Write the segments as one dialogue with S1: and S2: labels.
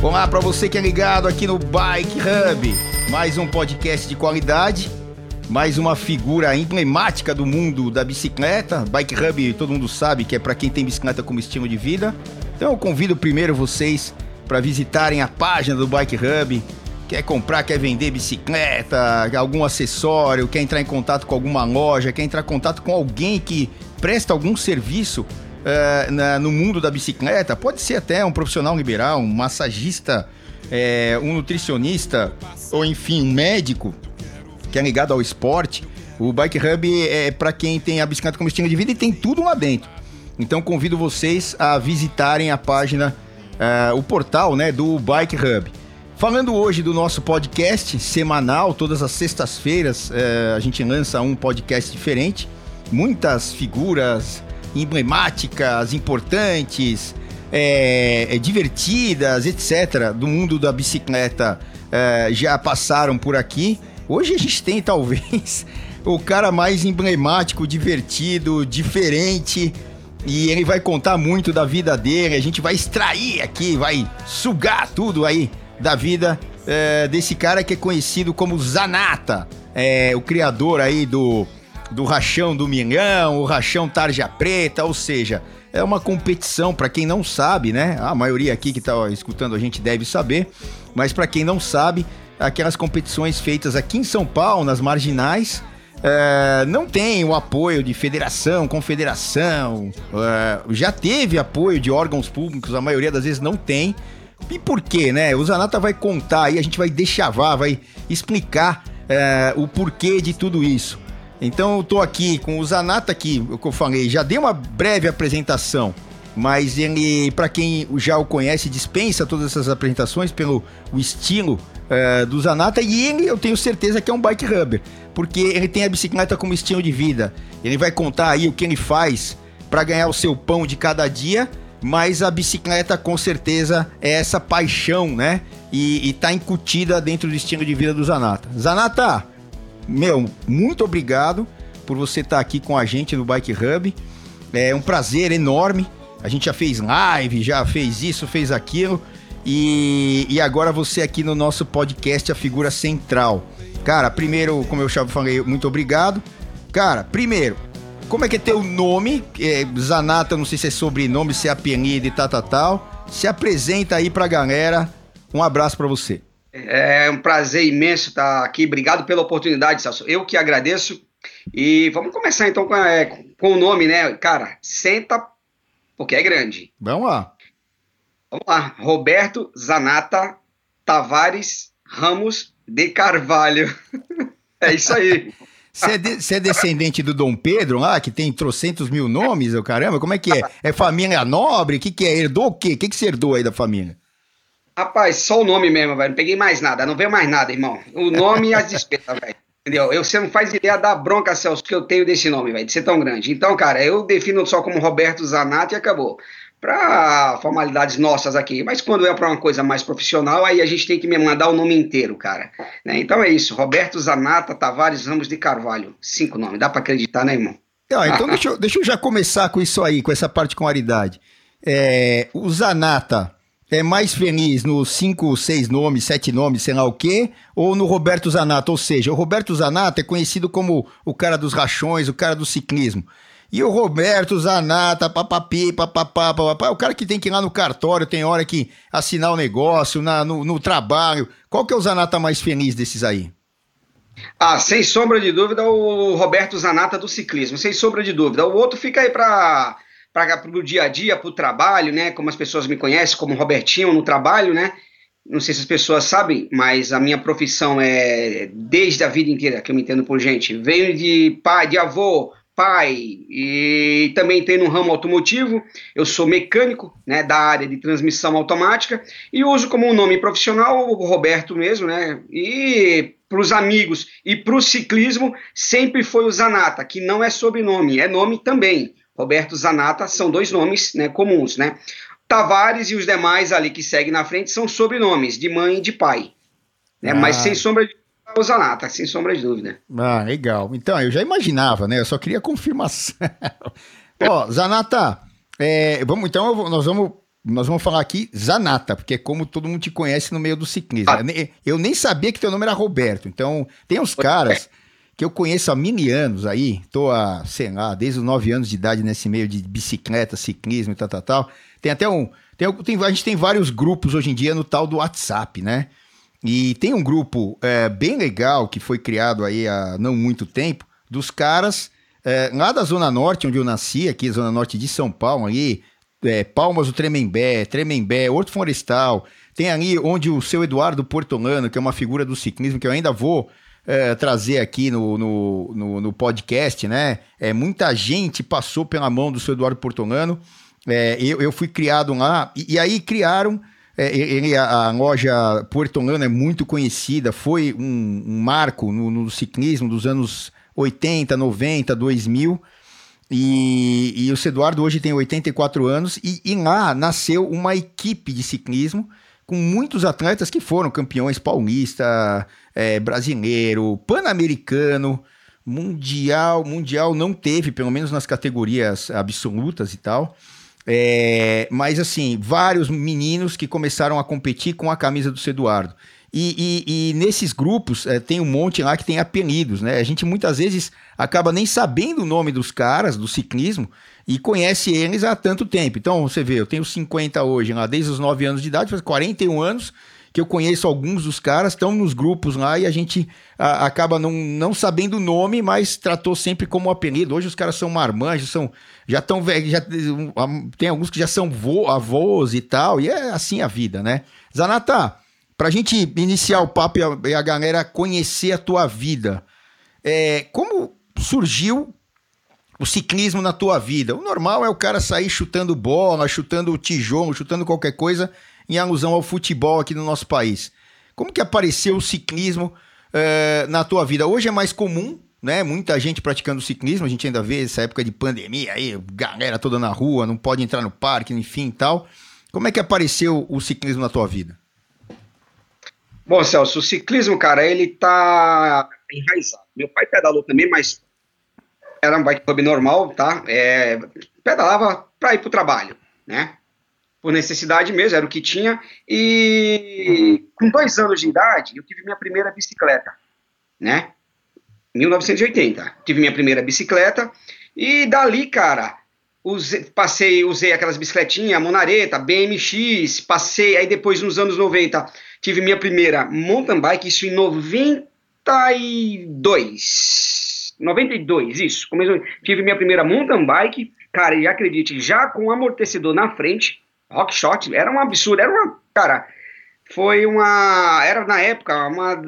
S1: Olá para você que é ligado aqui no Bike Hub, mais um podcast de qualidade, mais uma figura emblemática do mundo da bicicleta. Bike Hub, todo mundo sabe que é para quem tem bicicleta como estilo de vida. Então eu convido primeiro vocês para visitarem a página do Bike Hub. Quer comprar, quer vender bicicleta, algum acessório, quer entrar em contato com alguma loja, quer entrar em contato com alguém que presta algum serviço uh, na, no mundo da bicicleta, pode ser até um profissional liberal, um massagista, é, um nutricionista, ou enfim, um médico que é ligado ao esporte. O Bike Hub é para quem tem a bicicleta como estilo de vida e tem tudo lá dentro. Então convido vocês a visitarem a página, uh, o portal né, do Bike Hub. Falando hoje do nosso podcast semanal, todas as sextas-feiras uh, a gente lança um podcast diferente. Muitas figuras, emblemáticas, importantes, é, divertidas, etc., do mundo da bicicleta é, já passaram por aqui. Hoje a gente tem talvez o cara mais emblemático, divertido, diferente. E ele vai contar muito da vida dele. A gente vai extrair aqui, vai sugar tudo aí da vida é, desse cara que é conhecido como Zanata, é, o criador aí do do Rachão do Milhão, o Rachão Tarja Preta, ou seja, é uma competição, para quem não sabe, né? A maioria aqui que está escutando a gente deve saber, mas para quem não sabe, aquelas competições feitas aqui em São Paulo, nas marginais, é, não tem o apoio de federação, confederação, é, já teve apoio de órgãos públicos, a maioria das vezes não tem. E por quê, né? O Zanata vai contar aí, a gente vai deixavar, vai explicar é, o porquê de tudo isso. Então eu tô aqui com o Zanata o que eu falei, já dei uma breve apresentação, mas ele, para quem já o conhece, dispensa todas essas apresentações pelo o estilo uh, do Zanata e ele eu tenho certeza que é um bike rubber, porque ele tem a bicicleta como estilo de vida. Ele vai contar aí o que ele faz para ganhar o seu pão de cada dia, mas a bicicleta com certeza é essa paixão, né? E, e tá incutida dentro do estilo de vida do Zanata. Zanata, meu, muito obrigado por você estar aqui com a gente no Bike Hub. É um prazer enorme. A gente já fez live, já fez isso, fez aquilo. E, e agora você aqui no nosso podcast, a figura central. Cara, primeiro, como eu já falei, muito obrigado. Cara, primeiro, como é que é teu nome? É, Zanata, não sei se é sobrenome, se é apelido e tal, tal, tal. Se apresenta aí pra galera. Um abraço para você.
S2: É um prazer imenso estar aqui. Obrigado pela oportunidade, Celso. Eu que agradeço. E vamos começar então com, é, com o nome, né? Cara, senta, porque é grande.
S1: Vamos lá.
S2: Vamos lá. Roberto Zanata Tavares Ramos de Carvalho. é isso aí.
S1: Você é, de, é, descendente do Dom Pedro lá, que tem trocentos mil nomes, o caramba? Como é que é? É família nobre? O que, que é? Herdou o quê? O que, que você herdou aí da família?
S2: Rapaz, só o nome mesmo, velho. Não peguei mais nada, não veio mais nada, irmão. O nome e as despesas, velho. Entendeu? Eu, você não faz ideia da bronca, Celso, que eu tenho desse nome, velho, de ser tão grande. Então, cara, eu defino só como Roberto Zanatti e acabou. Pra formalidades nossas aqui. Mas quando é pra uma coisa mais profissional, aí a gente tem que me mandar o nome inteiro, cara. Né? Então é isso. Roberto Zanata Tavares Ramos de Carvalho. Cinco nomes. Dá pra acreditar, né, irmão?
S1: Então, então deixa, eu, deixa eu já começar com isso aí, com essa particularidade. É, o Zanata é mais feliz nos cinco, seis nomes, sete nomes, sei lá o quê, ou no Roberto Zanata? Ou seja, o Roberto Zanata é conhecido como o cara dos rachões, o cara do ciclismo. E o Roberto Zanata, papapi, papapá, papapá, é o cara que tem que ir lá no cartório, tem hora que assinar o negócio, na, no, no trabalho. Qual que é o Zanata mais feliz desses aí?
S2: Ah, sem sombra de dúvida, o Roberto Zanata do ciclismo, sem sombra de dúvida. O outro fica aí para para o dia a dia, para o trabalho, né? Como as pessoas me conhecem, como Robertinho no trabalho, né? Não sei se as pessoas sabem, mas a minha profissão é desde a vida inteira, que eu me entendo por gente. Venho de pai, de avô, pai e também tenho no ramo automotivo. Eu sou mecânico, né, da área de transmissão automática e uso como um nome profissional o Roberto mesmo, né? E para os amigos e para o ciclismo sempre foi o Zanata, que não é sobrenome, é nome também. Roberto Zanata são dois nomes né, comuns, né? Tavares e os demais ali que seguem na frente são sobrenomes de mãe e de pai. Né? Ah. Mas sem sombra de o Zanata, sem sombra de dúvida.
S1: Ah, legal. Então, eu já imaginava, né? Eu só queria confirmação. Ó, Zanata, é, vamos, então nós vamos nós vamos falar aqui Zanata, porque é como todo mundo te conhece no meio do ciclismo. Ah. Eu nem sabia que teu nome era Roberto. Então, tem uns caras que eu conheço há mil anos aí, tô há, sei lá, desde os nove anos de idade nesse meio de bicicleta, ciclismo e tal, tal, tal. Tem até um. Tem, tem, a gente tem vários grupos hoje em dia no tal do WhatsApp, né? E tem um grupo é, bem legal que foi criado aí há não muito tempo, dos caras é, lá da Zona Norte, onde eu nasci, aqui, Zona Norte de São Paulo, ali, é, Palmas do Tremembé, Tremembé, Horto Florestal, tem ali onde o seu Eduardo Portolano, que é uma figura do ciclismo, que eu ainda vou é, trazer aqui no, no, no, no, podcast, né? É, muita gente passou pela mão do seu Eduardo Portolano. É, eu, eu fui criado lá, e, e aí criaram é, ele, a, a, loja Portolano é muito conhecida, foi um, um marco no, no, ciclismo dos anos 80, 90, 2000. E, e o Eduardo hoje tem 84 anos e, e lá nasceu uma equipe de ciclismo com muitos atletas que foram campeões paulista, é, brasileiro, pan-americano, mundial. Mundial não teve, pelo menos nas categorias absolutas e tal. É, mas assim, vários meninos que começaram a competir com a camisa do Eduardo. E, e, e, nesses grupos é, tem um monte lá que tem apelidos, né? A gente muitas vezes acaba nem sabendo o nome dos caras do ciclismo e conhece eles há tanto tempo. Então, você vê, eu tenho 50 hoje, lá desde os 9 anos de idade, faz 41 anos que eu conheço alguns dos caras, estão nos grupos lá e a gente a, acaba não, não sabendo o nome, mas tratou sempre como apelido. Hoje os caras são marmanjos, são, já estão velhos, já, tem alguns que já são avós e tal, e é assim a vida, né? Zanata, pra gente iniciar o papo e a, e a galera conhecer a tua vida, é, como surgiu o ciclismo na tua vida? O normal é o cara sair chutando bola, chutando tijolo, chutando qualquer coisa em alusão ao futebol aqui no nosso país. Como que apareceu o ciclismo uh, na tua vida? Hoje é mais comum, né? Muita gente praticando ciclismo, a gente ainda vê essa época de pandemia aí, galera toda na rua, não pode entrar no parque, enfim tal. Como é que apareceu o ciclismo na tua vida?
S2: Bom, Celso, o ciclismo, cara, ele tá enraizado. Meu pai pedalou também, mas era um bike club normal, tá? É, pedalava para ir pro trabalho, né? por necessidade mesmo, era o que tinha. E com dois anos de idade, eu tive minha primeira bicicleta, né? 1980. Tive minha primeira bicicleta. E dali, cara, usei, passei, usei aquelas bicicletinhas, Monareta, BMX, passei, aí depois nos anos 90, tive minha primeira mountain bike, isso em 92. 92, isso. Começou, tive minha primeira mountain bike, cara, e acredite, já com amortecedor na frente, Rock Shot era um absurdo, era uma, cara, foi uma, era na época uma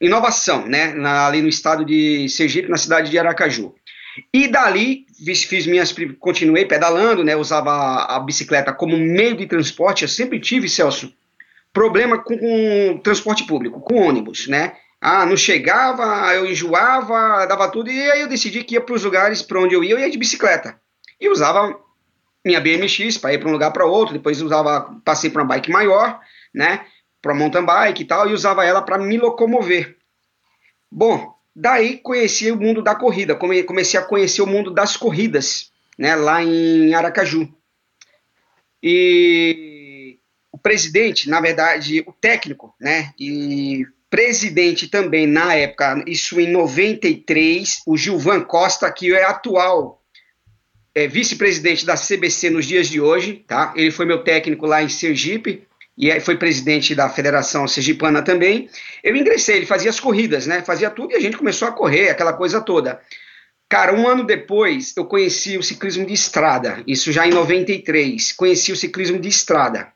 S2: inovação, né, na, ali no estado de Sergipe, na cidade de Aracaju. E dali fiz, fiz minhas, continuei pedalando, né, usava a, a, bicicleta como meio de transporte, eu sempre tive, Celso, problema com, com transporte público, com ônibus, né, ah, não chegava, eu enjoava, dava tudo, e aí eu decidi que ia para os lugares para onde eu ia, eu ia de bicicleta. E usava minha BMX para ir para um lugar para outro, depois usava, passei para uma bike maior, né, para mountain bike e tal, e usava ela para me locomover. Bom, daí conheci o mundo da corrida, comecei a conhecer o mundo das corridas, né, lá em Aracaju. E o presidente, na verdade, o técnico, né, e presidente também na época, isso em 93, o Gilvan Costa, que é atual é, vice-presidente da CBC nos dias de hoje, tá? Ele foi meu técnico lá em Sergipe e foi presidente da Federação Sergipana também. Eu ingressei, ele fazia as corridas, né? Fazia tudo e a gente começou a correr, aquela coisa toda. Cara, um ano depois eu conheci o ciclismo de estrada, isso já em 93. Conheci o ciclismo de estrada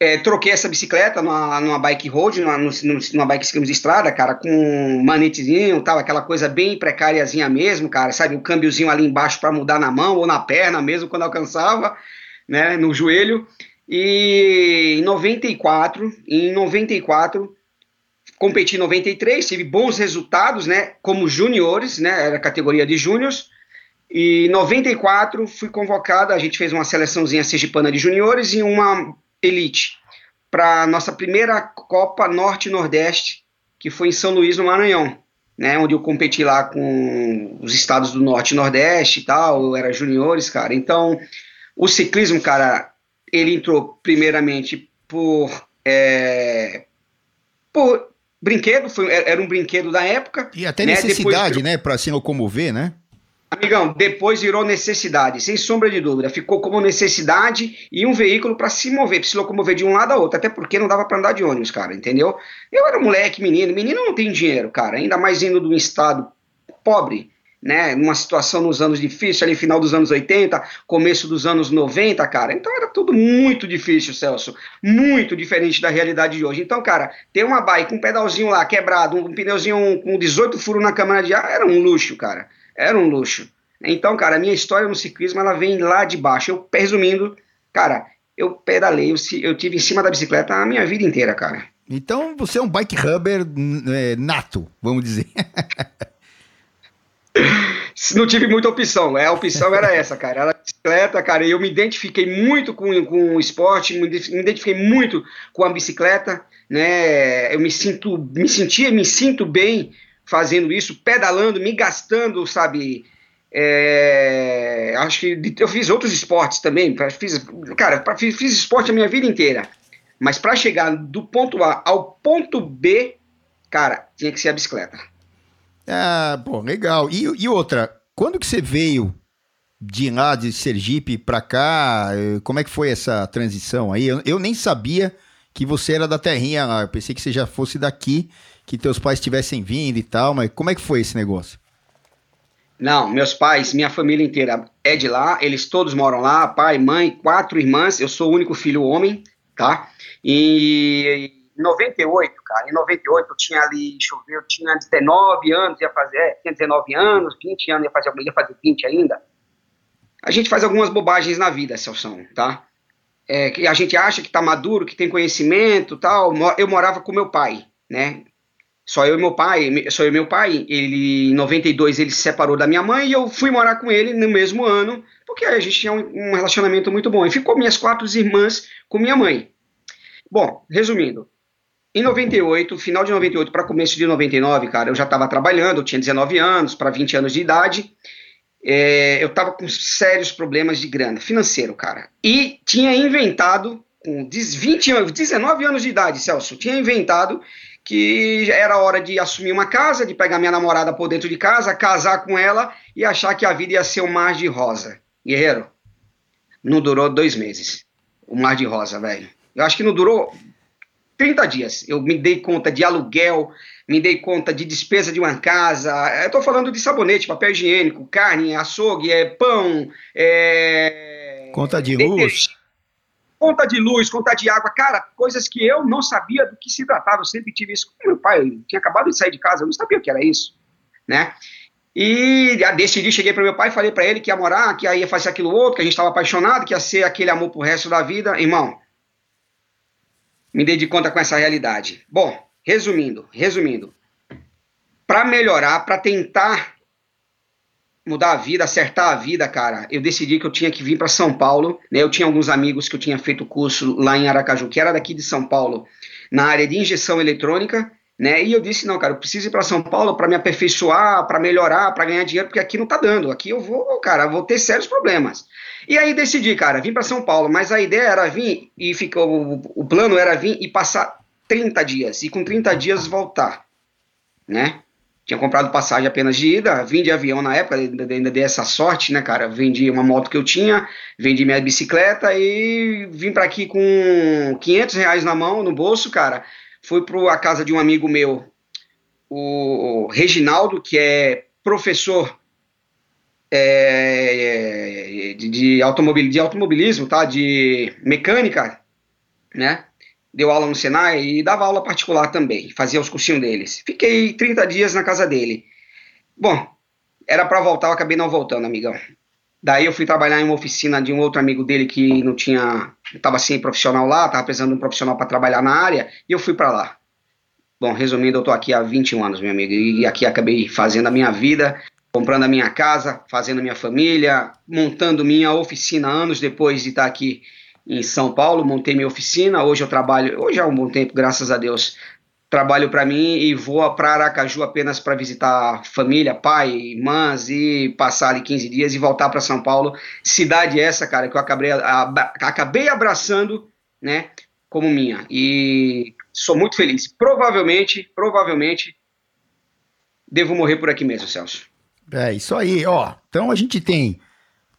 S2: é, troquei essa bicicleta numa, numa bike road, numa, numa bike de estrada, cara, com manetezinho tal, aquela coisa bem precáriazinha mesmo, cara, sabe? O câmbiozinho ali embaixo para mudar na mão ou na perna mesmo quando alcançava, né, no joelho. E em 94, em 94, competi em 93, tive bons resultados, né, como juniores, né, era categoria de júniors. E em 94 fui convocado, a gente fez uma seleçãozinha sergipana de juniores e uma elite para a nossa primeira Copa Norte-Nordeste, que foi em São Luís, no Maranhão, né, onde eu competi lá com os estados do Norte e Nordeste e tal, eu era juniores, cara. Então, O ciclismo, cara, ele entrou primeiramente por, é, por brinquedo, foi, era um brinquedo da época.
S1: E até né? necessidade, Depois, né, para se locomover, né?
S2: Amigão, depois virou necessidade, sem sombra de dúvida. Ficou como necessidade e um veículo para se mover, para se locomover de um lado a outro. Até porque não dava para andar de ônibus, cara, entendeu? Eu era moleque, menino. Menino não tem dinheiro, cara. Ainda mais indo de um estado pobre, né? Numa situação nos anos difíceis, ali final dos anos 80, começo dos anos 90, cara. Então era tudo muito difícil, Celso. Muito diferente da realidade de hoje. Então, cara, ter uma bike, um pedalzinho lá quebrado, um pneuzinho com 18 furos na câmara de ar, era um luxo, cara era um luxo. Então, cara, a minha história no ciclismo ela vem lá de baixo. Eu, resumindo, cara, eu pedalei, eu, eu tive em cima da bicicleta a minha vida inteira, cara.
S1: Então você é um bike rubber é, nato, vamos dizer.
S2: Não tive muita opção, é, a opção era essa, cara. Era bicicleta, cara. Eu me identifiquei muito com, com o esporte, me identifiquei muito com a bicicleta, né? Eu me sinto, me sentia, me sinto bem fazendo isso, pedalando, me gastando, sabe? É, acho que eu fiz outros esportes também. Fiz, cara, fiz, fiz esporte a minha vida inteira. Mas para chegar do ponto A ao ponto B, cara, tinha que ser a bicicleta.
S1: Ah, pô, legal. E, e outra, quando que você veio de lá de Sergipe para cá? Como é que foi essa transição aí? Eu, eu nem sabia que você era da terrinha lá. Eu pensei que você já fosse daqui que teus pais tivessem vindo e tal, mas como é que foi esse negócio?
S2: Não, meus pais, minha família inteira é de lá, eles todos moram lá, pai, mãe, quatro irmãs, eu sou o único filho homem, tá? E em 98, cara, em 98 eu tinha ali, deixa eu tinha 19 anos, ia fazer, é, tinha 19 anos, 20 anos, ia fazer, ia fazer 20 ainda. A gente faz algumas bobagens na vida, Celso, tá? É, que a gente acha que tá maduro, que tem conhecimento tal. Eu morava com meu pai, né? Só eu e meu pai, só eu meu pai, ele em 92 ele se separou da minha mãe e eu fui morar com ele no mesmo ano, porque a gente tinha um, um relacionamento muito bom. E ficou minhas quatro irmãs com minha mãe. Bom, resumindo, em 98, final de 98 para começo de 99, cara, eu já estava trabalhando, eu tinha 19 anos para 20 anos de idade. É, eu estava com sérios problemas de grana, financeiro, cara. E tinha inventado, com 20 anos, 19 anos de idade, Celso, tinha inventado que era hora de assumir uma casa, de pegar minha namorada por dentro de casa, casar com ela e achar que a vida ia ser um mar de rosa. Guerreiro, não durou dois meses. O mar de rosa, velho. Eu acho que não durou 30 dias. Eu me dei conta de aluguel, me dei conta de despesa de uma casa. Eu tô falando de sabonete, papel higiênico, carne, açougue, é, pão, é...
S1: Conta de luz
S2: conta de luz, conta de água, cara, coisas que eu não sabia do que se tratava. Eu sempre tive isso meu pai. Tinha acabado de sair de casa, eu não sabia o que era isso, né? E decidi, cheguei para meu pai, falei para ele que ia morar, que ia fazer aquilo outro, que a gente estava apaixonado, que ia ser aquele amor pro resto da vida. Irmão, me dei de conta com essa realidade. Bom, resumindo, resumindo, para melhorar, para tentar mudar a vida, acertar a vida, cara, eu decidi que eu tinha que vir para São Paulo. Né? Eu tinha alguns amigos que eu tinha feito curso lá em Aracaju, que era daqui de São Paulo, na área de injeção eletrônica. Né? E eu disse, não, cara, eu preciso ir para São Paulo para me aperfeiçoar, para melhorar, para ganhar dinheiro, porque aqui não tá dando. Aqui eu vou, cara, vou ter sérios problemas. E aí decidi, cara, vim para São Paulo, mas a ideia era vir e ficou o, plano era vir e passar 30 dias e com 30 dias voltar, né? Tinha comprado passagem apenas de ida, vim de avião na época, ainda, dei essa sorte, né, cara? Vendi uma moto que eu tinha, vendi minha bicicleta e vim para aqui com 500 reais na mão, no bolso, cara. Fui para a casa de um amigo meu, o Reginaldo, que é professor é, de, de, automobil, de automobilismo, tá? De mecânica, né? Deu aula no Senai e dava aula particular também, fazia os cursinhos deles. Fiquei 30 dias na casa dele. Bom, era para voltar, eu acabei não voltando, amigão. Daí eu fui trabalhar em uma oficina de um outro amigo dele que não tinha, estava sem profissional lá, estava precisando de um profissional para trabalhar na área, e eu fui para lá. Bom, resumindo, eu tô aqui há 21 anos, meu amigo, e aqui acabei fazendo a minha vida, comprando a minha casa, fazendo a minha família, montando minha oficina anos depois de estar aqui em São Paulo, montei minha oficina. Hoje eu trabalho, hoje há um bom tempo, graças a Deus, trabalho para mim e vou para Aracaju apenas para visitar família, pai, irmãs e passar ali 15 dias e voltar para São Paulo. Cidade essa, cara, que eu acabei, acabei abraçando, né, como minha. E sou muito feliz. Provavelmente, provavelmente, devo morrer por aqui mesmo, Celso.
S1: É, isso aí, ó. Então a gente tem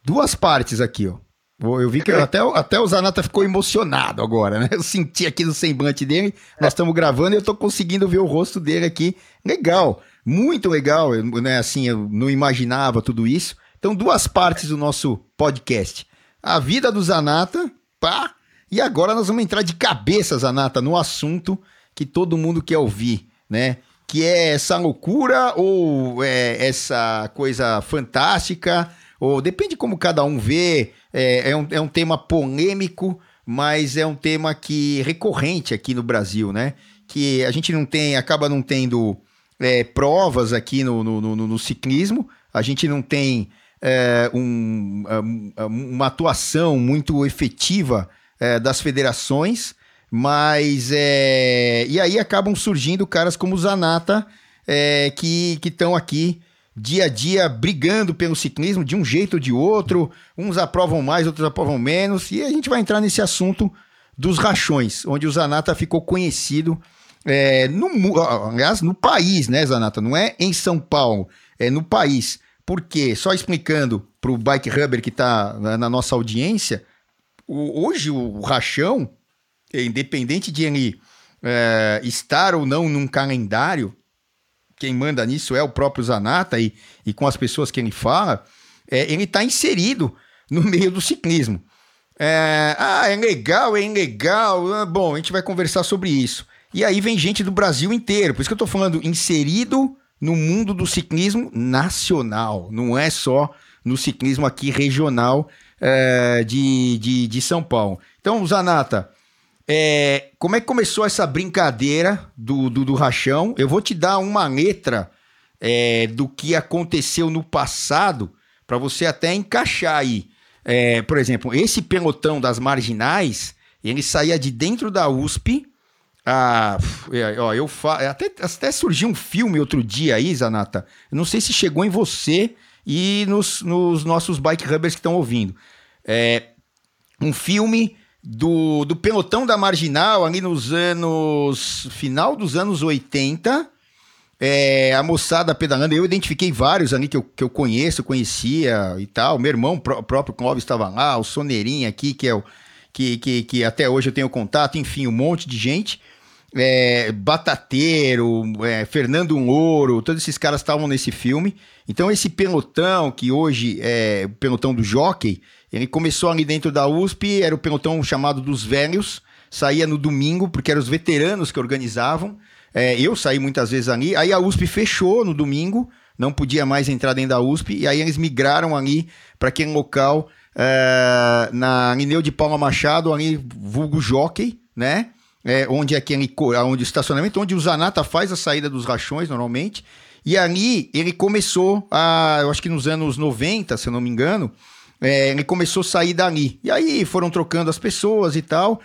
S1: duas partes aqui, ó. Eu vi que até, até o Zanata ficou emocionado agora, né? Eu senti aqui no semblante dele. Nós estamos gravando e eu estou conseguindo ver o rosto dele aqui. Legal, muito legal, né? Assim, eu não imaginava tudo isso. Então, duas partes do nosso podcast. A vida do Zanata, pá. E agora nós vamos entrar de cabeça, Zanata, no assunto que todo mundo quer ouvir, né? Que é essa loucura ou é essa coisa fantástica ou depende como cada um vê, é, é, um, é um tema polêmico, mas é um tema que recorrente aqui no Brasil, né? Que a gente não tem, acaba não tendo é, provas aqui no, no, no, no, ciclismo, a gente não tem é, um, uma atuação muito efetiva é, das federações, mas é, e aí acabam surgindo caras como o Zanata é, que estão aqui dia a dia brigando pelo ciclismo de um jeito ou de outro. Uns aprovam mais, outros aprovam menos. E a gente vai entrar nesse assunto dos rachões, onde o Zanata ficou conhecido é, no, aliás, no país, né, Zanata? Não é em São Paulo, é no país. Por quê? Só explicando para o Bike Rubber que está na nossa audiência, o, hoje o rachão, independente de ele é, estar ou não num calendário, quem manda nisso é o próprio Zanata e, e com as pessoas que ele fala, é, ele está inserido no meio do ciclismo. É, ah, é legal, é ilegal. Ah, bom, a gente vai conversar sobre isso. E aí vem gente do Brasil inteiro. Por isso que eu estou falando inserido no mundo do ciclismo nacional. Não é só no ciclismo aqui regional é, de, de, de São Paulo. Então, Zanata, é, como é que começou essa brincadeira do, do, do rachão? Eu vou te dar uma letra é, do que aconteceu no passado para você até encaixar aí. É, por exemplo, esse pelotão das marginais, ele saía de dentro da USP. Ah, é, ó, eu fa... até, até surgiu um filme outro dia aí, Zanata. não sei se chegou em você e nos, nos nossos bike rubbers que estão ouvindo. É, um filme do, do pelotão da Marginal, ali nos anos. final dos anos 80. É, a moçada pedalando, eu identifiquei vários ali que eu, que eu conheço, conhecia e tal. Meu irmão pró próprio Clóvis estava lá, o Soneirinho aqui, que é o que, que, que até hoje eu tenho contato, enfim, um monte de gente. É, Batateiro, é, Fernando Ouro, todos esses caras estavam nesse filme. Então, esse pelotão, que hoje é o pelotão do jockey, ele começou ali dentro da USP, era o pelotão chamado dos velhos, saía no domingo, porque eram os veteranos que organizavam. É, eu saí muitas vezes ali. Aí a USP fechou no domingo, não podia mais entrar dentro da USP, e aí eles migraram ali para aquele local é, na Lineu de Paula Machado, ali vulgo Jockey, né? É, onde é aquele onde o estacionamento, onde o Zanata faz a saída dos rachões normalmente. E ali ele começou, a, eu acho que nos anos 90, se eu não me engano, é, ele começou a sair dali. E aí foram trocando as pessoas e tal.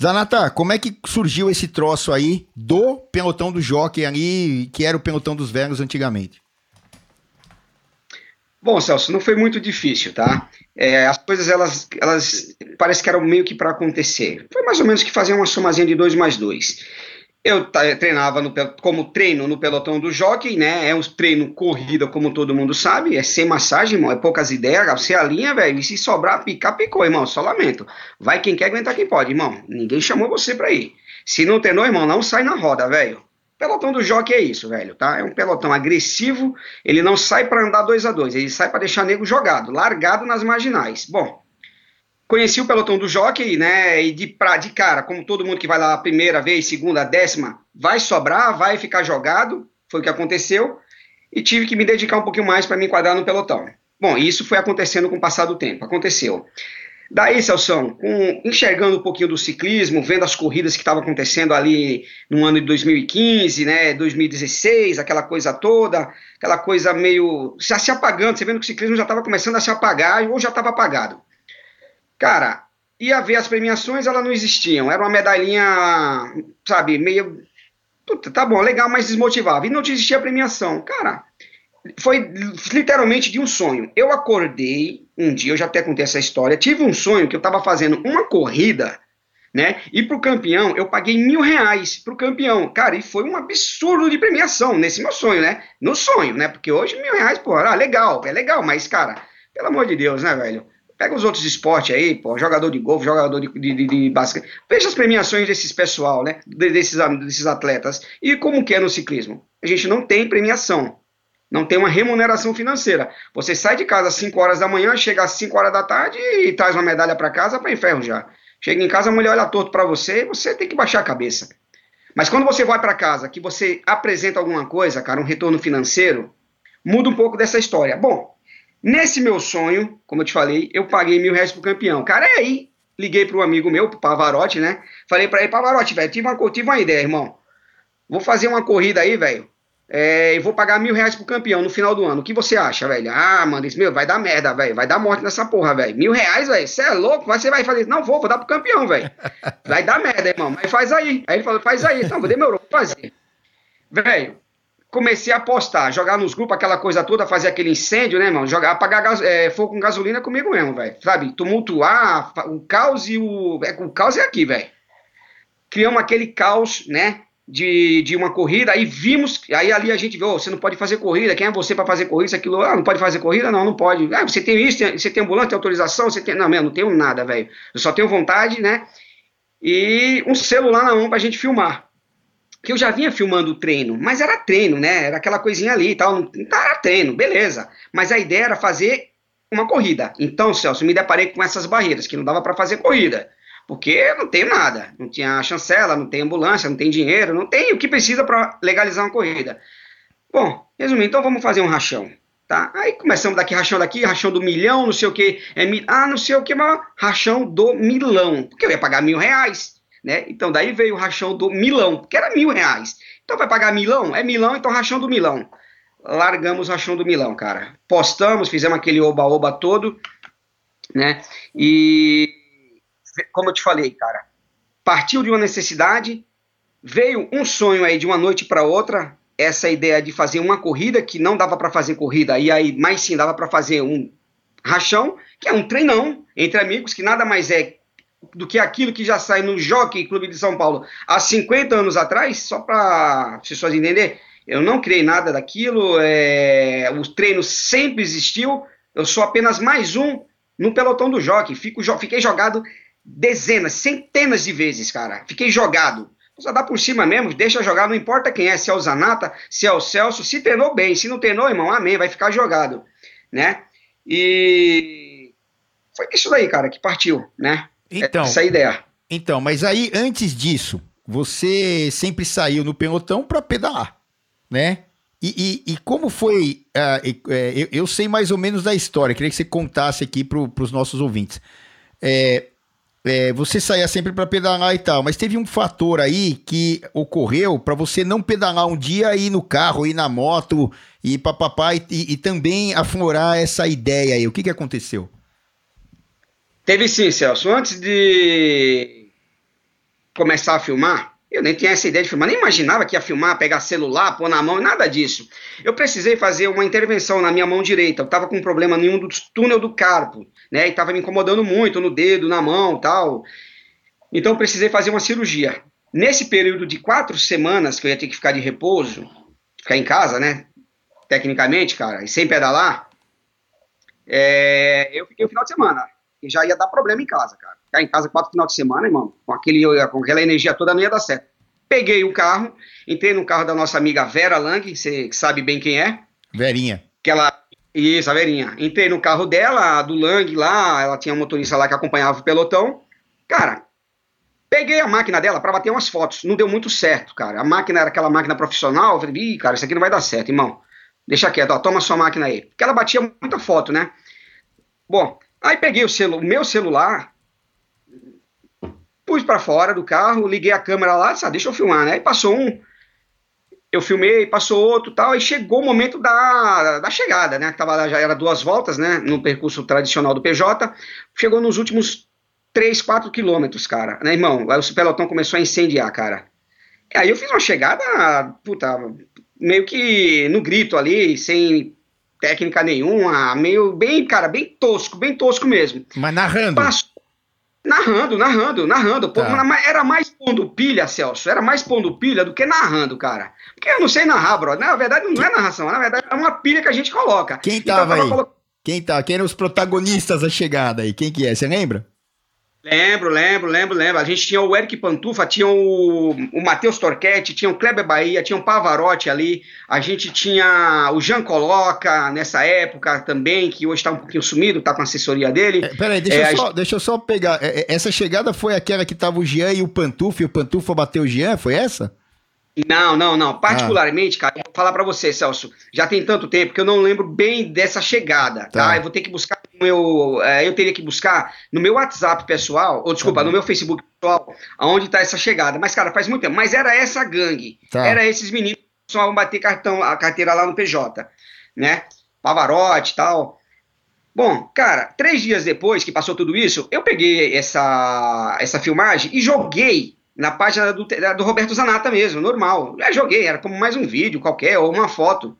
S1: Zanata, como é que surgiu esse troço aí do pelotão do jockey ali, que era o pelotão dos velhos antigamente?
S2: Bom, Celso, não foi muito difícil, tá? É, as coisas, elas, elas parece que eram meio que para acontecer. Foi mais ou menos que fazer uma somazinha de dois mais dois. Eu treinava no, como treino no pelotão do jockey, né? É um treino corrida, como todo mundo sabe, é sem massagem, irmão, é poucas ideias. Você alinha, velho, e se sobrar, picar, picou, irmão, só lamento. Vai quem quer aguentar quem pode, irmão. Ninguém chamou você pra ir. Se não treinou, irmão, não sai na roda, velho. Pelotão do jockey é isso, velho, tá? É um pelotão agressivo, ele não sai para andar dois a dois, ele sai para deixar nego jogado, largado nas marginais. Bom, Conheci o pelotão do jockey, né? E de, pra, de cara, como todo mundo que vai lá a primeira vez, segunda, décima, vai sobrar, vai ficar jogado. Foi o que aconteceu. E tive que me dedicar um pouquinho mais para me enquadrar no pelotão. Bom, isso foi acontecendo com o passar do tempo. Aconteceu. Daí, Celso, com, enxergando um pouquinho do ciclismo, vendo as corridas que estavam acontecendo ali no ano de 2015, né, 2016, aquela coisa toda, aquela coisa meio já se apagando, você vendo que o ciclismo já estava começando a se apagar ou já estava apagado. Cara, ia ver as premiações, elas não existiam. Era uma medalhinha, sabe, meio Puta, tá bom, legal, mas desmotivava. E não existia premiação. Cara, foi literalmente de um sonho. Eu acordei um dia, eu já até contei essa história, tive um sonho que eu estava fazendo uma corrida, né? E pro campeão, eu paguei mil reais pro campeão. Cara, e foi um absurdo de premiação nesse meu sonho, né? No sonho, né? Porque hoje mil reais, pô, ah, legal, é legal, mas, cara, pelo amor de Deus, né, velho? Pega os outros esportes aí, pô, jogador de golfe, jogador de, de, de, basquete. Veja as premiações desses pessoal, né? Desses, desses atletas. E como que é no ciclismo? A gente não tem premiação não tem uma remuneração financeira. Você sai de casa às 5 horas da manhã, chega às 5 horas da tarde e traz uma medalha para casa para enferro já. Chega em casa, a mulher olha torto para você e você tem que baixar a cabeça. Mas quando você vai para casa, que você apresenta alguma coisa, cara, um retorno financeiro, muda um pouco dessa história. Bom, nesse meu sonho, como eu te falei, eu paguei mil reais pro campeão. Cara, é aí, liguei pro amigo meu, pro Pavarotti, né? Falei para ele, Pavarotti, velho, tive uma, tive uma ideia, irmão. Vou fazer uma corrida aí, velho é, eu vou pagar mil reais pro campeão no final do ano. O que você acha, velho? Ah, mano, isso, meu, vai dar merda, velho. Vai dar morte nessa porra, velho. Mil reais, velho. Você é louco? Você vai fazer isso? Não, vou, vou dar pro campeão, velho. Vai dar merda, irmão. Mas faz aí. Aí ele falou, faz aí. Então, demorou, vou fazer. Velho, comecei a apostar, jogar nos grupos, aquela coisa toda, fazer aquele incêndio, né, irmão? Jogar, apagar é, fogo com gasolina comigo mesmo, velho. Sabe? Tumultuar, o caos e o. É, o caos é aqui, velho. Criamos aquele caos, né? de, de uma corrida, aí vimos, aí ali a gente viu, oh, você não pode fazer corrida, quem é você para fazer corrida, aquilo, ah, não pode fazer corrida? Não, não pode. Ah, você tem isso, tem, você tem ambulância, tem autorização, você tem, não, meu, não tenho nada, velho, eu só tenho vontade, né, e um celular na mão pra gente filmar, que eu já vinha filmando o treino, mas era treino, né, era aquela coisinha ali e tal, era treino, beleza, mas a ideia era fazer uma corrida, então, Celso, me deparei com essas barreiras, que não dava para fazer corrida, porque não tem nada, não tinha chancela, não tem ambulância, não tem dinheiro, não tem o que precisa para legalizar uma corrida. Bom, resumindo, então vamos fazer um rachão. Tá? Aí começamos daqui, rachão daqui, rachão do milhão, não sei o que, é, ah, não sei o que, mas rachão do milão, porque eu ia pagar mil reais, né? Então daí veio o rachão do milão, porque era mil reais. Então vai pagar milão? É milão, então rachão do milão. Largamos o rachão do milão, cara. Postamos, fizemos aquele oba-oba todo, né? E como eu te falei, cara, partiu de uma necessidade, veio um sonho aí de uma noite para outra, essa ideia de fazer uma corrida que não dava para fazer corrida, e aí mais sim dava para fazer um rachão, que é um treinão entre amigos, que nada mais é do que aquilo que já sai no Jockey Clube de São Paulo há 50 anos atrás, só para as pessoas entenderem, eu não criei nada daquilo, é, o treino sempre existiu, eu sou apenas mais um no pelotão do Jockey, Fico, fiquei jogado dezenas, centenas de vezes, cara. Fiquei jogado. Só dá por cima mesmo, deixa jogar, não importa quem é, se é o Zanata, se é o Celso, se treinou bem, se não treinou, irmão, amém, vai ficar jogado, né? E foi isso daí, cara, que partiu, né?
S1: Então, Essa é ideia. Então, mas aí, antes disso, você sempre saiu no pelotão para pedalar, né? E, e, e como foi? Uh, eu, eu, sei mais ou menos da história, queria que você contasse aqui para os nossos ouvintes. É, é, você saía sempre para pedalar e tal, mas teve um fator aí que ocorreu para você não pedalar um dia, ir no carro, ir na moto e papapá, e, e, e também aflorar essa ideia aí. O que, que aconteceu?
S2: Teve sim, Celso. Antes de começar a filmar, eu nem tinha essa ideia de filmar, nem imaginava que ia filmar, pegar celular, pôr na mão, nada disso. Eu precisei fazer uma intervenção na minha mão direita. Eu estava com um problema nenhum do túnel do carpo, né? E estava me incomodando muito no dedo, na mão, tal. Então eu precisei fazer uma cirurgia. Nesse período de quatro semanas que eu ia ter que ficar de repouso, ficar em casa, né? Tecnicamente, cara, e sem pedalar, é, eu fiquei o final de semana. E já ia dar problema em casa, cara ficar em casa quatro final de semana, irmão, com, aquele, com aquela energia toda, não ia dar certo. Peguei o carro, entrei no carro da nossa amiga Vera Lang, você sabe bem quem é.
S1: Verinha.
S2: Que ela. Isso, a Verinha. Entrei no carro dela, do Lang lá, ela tinha um motorista lá que acompanhava o pelotão. Cara, peguei a máquina dela para bater umas fotos. Não deu muito certo, cara. A máquina era aquela máquina profissional. Eu falei, ih, cara, isso aqui não vai dar certo, irmão. Deixa quieto, ó, toma sua máquina aí. Porque ela batia muita foto, né? Bom, aí peguei o, celu o meu celular, pus para fora do carro, liguei a câmera lá, disse, ah, deixa eu filmar, né? Aí passou um, eu filmei, passou outro tal, e chegou o momento da, da chegada, né? Tava, já era duas voltas, né? No percurso tradicional do PJ, chegou nos últimos 3, 4 quilômetros, cara, né, irmão? Aí o pelotão começou a incendiar, cara. Aí eu fiz uma chegada, puta, meio que no grito ali, sem técnica nenhuma, meio bem, cara, bem tosco, bem tosco mesmo.
S1: Mas narrando. Passou,
S2: narrando, narrando, narrando. Tá. Era mais pondo pilha, Celso, era mais pondo pilha do que narrando, cara. Porque eu não sei narrar, bro. Na verdade, não é narração, na verdade é uma pilha que a gente coloca.
S1: Quem então, tava então, aí? Quem tá? Quem eram os protagonistas da chegada aí? Quem que é? Você lembra?
S2: Lembro, lembro, lembro, lembro. A gente tinha o Eric Pantufa, tinha o, o Matheus Torquetti, tinha o Kleber Bahia, tinha o Pavarotti ali. A gente tinha o Jean Coloca nessa época também, que hoje está um pouquinho sumido, está com a assessoria dele. É,
S1: peraí, deixa, é, eu só, deixa eu só pegar. É, é, essa chegada foi aquela que tava o Jean e o Pantufa, e o Pantufa bateu o Jean? Foi essa?
S2: Não, não, não. Particularmente, ah. cara, eu vou falar para você, Celso. Já tem tanto tempo que eu não lembro bem dessa chegada, tá? tá? Eu vou ter que buscar meu. É, eu teria que buscar no meu WhatsApp pessoal, ou desculpa, tá no meu Facebook pessoal, aonde tá essa chegada. Mas, cara, faz muito tempo. Mas era essa gangue. Tá. Era esses meninos que só bater cartão, a carteira lá no PJ, né? Pavarotti e tal. Bom, cara, três dias depois que passou tudo isso, eu peguei essa, essa filmagem e joguei na página do, do Roberto Zanata mesmo, normal. Já joguei, era como mais um vídeo qualquer, ou uma foto.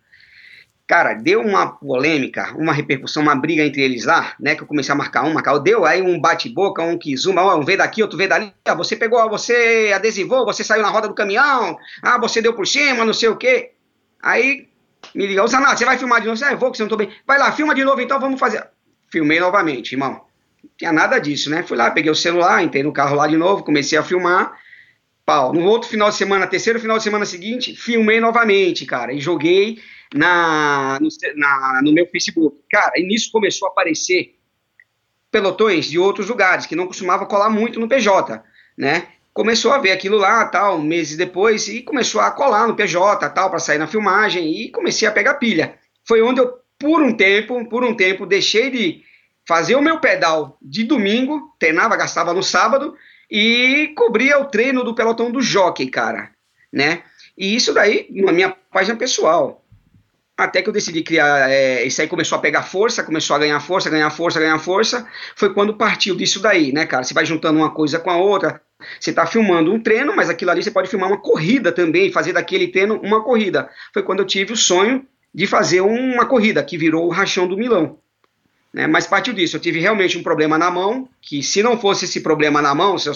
S2: Cara, deu uma polêmica, uma repercussão, uma briga entre eles lá, né? Que eu comecei a marcar um, marcar. Deu aí um bate-boca, um que zuma, um vê daqui, outro vê dali. Ah, você pegou, você adesivou, você saiu na roda do caminhão, ah, você deu por cima, não sei o quê. Aí me liga, ô Zanata, você vai filmar de novo? Ah, eu vou, que você não tô bem. Vai lá, filma de novo então, vamos fazer. Filmei novamente, irmão. Não tinha nada disso, né? Fui lá, peguei o celular, entrei no carro lá de novo, comecei a filmar pau. No outro final de semana, terceiro final de semana seguinte, filmei novamente, cara, e joguei na, no, na, no meu Facebook. Cara, e nisso começou a aparecer pelotões de outros lugares, que não costumava colar muito no PJ, né? Começou a ver aquilo lá, tal, meses depois, e começou a colar no PJ, tal, para sair na filmagem, e comecei a pegar pilha. Foi onde eu, por um tempo, por um tempo, deixei de fazer o meu pedal de domingo, treinava, gastava no sábado, e cobria o treino do pelotão do jockey, cara, né? E isso daí na minha página pessoal. Até que eu decidi criar, é, isso aí começou a pegar força, começou a ganhar força, ganhar força, ganhar força. Foi quando partiu disso daí, né, cara? Você vai juntando uma coisa com a outra. Você está filmando um treino, mas aquilo ali você pode filmar uma corrida também, fazer daquele treino uma corrida. Foi quando eu tive o sonho de fazer uma corrida, que virou o Rachão do Milão. Né? Mas partiu disso, eu tive realmente um problema na mão, que se não fosse esse problema na mão, se eu,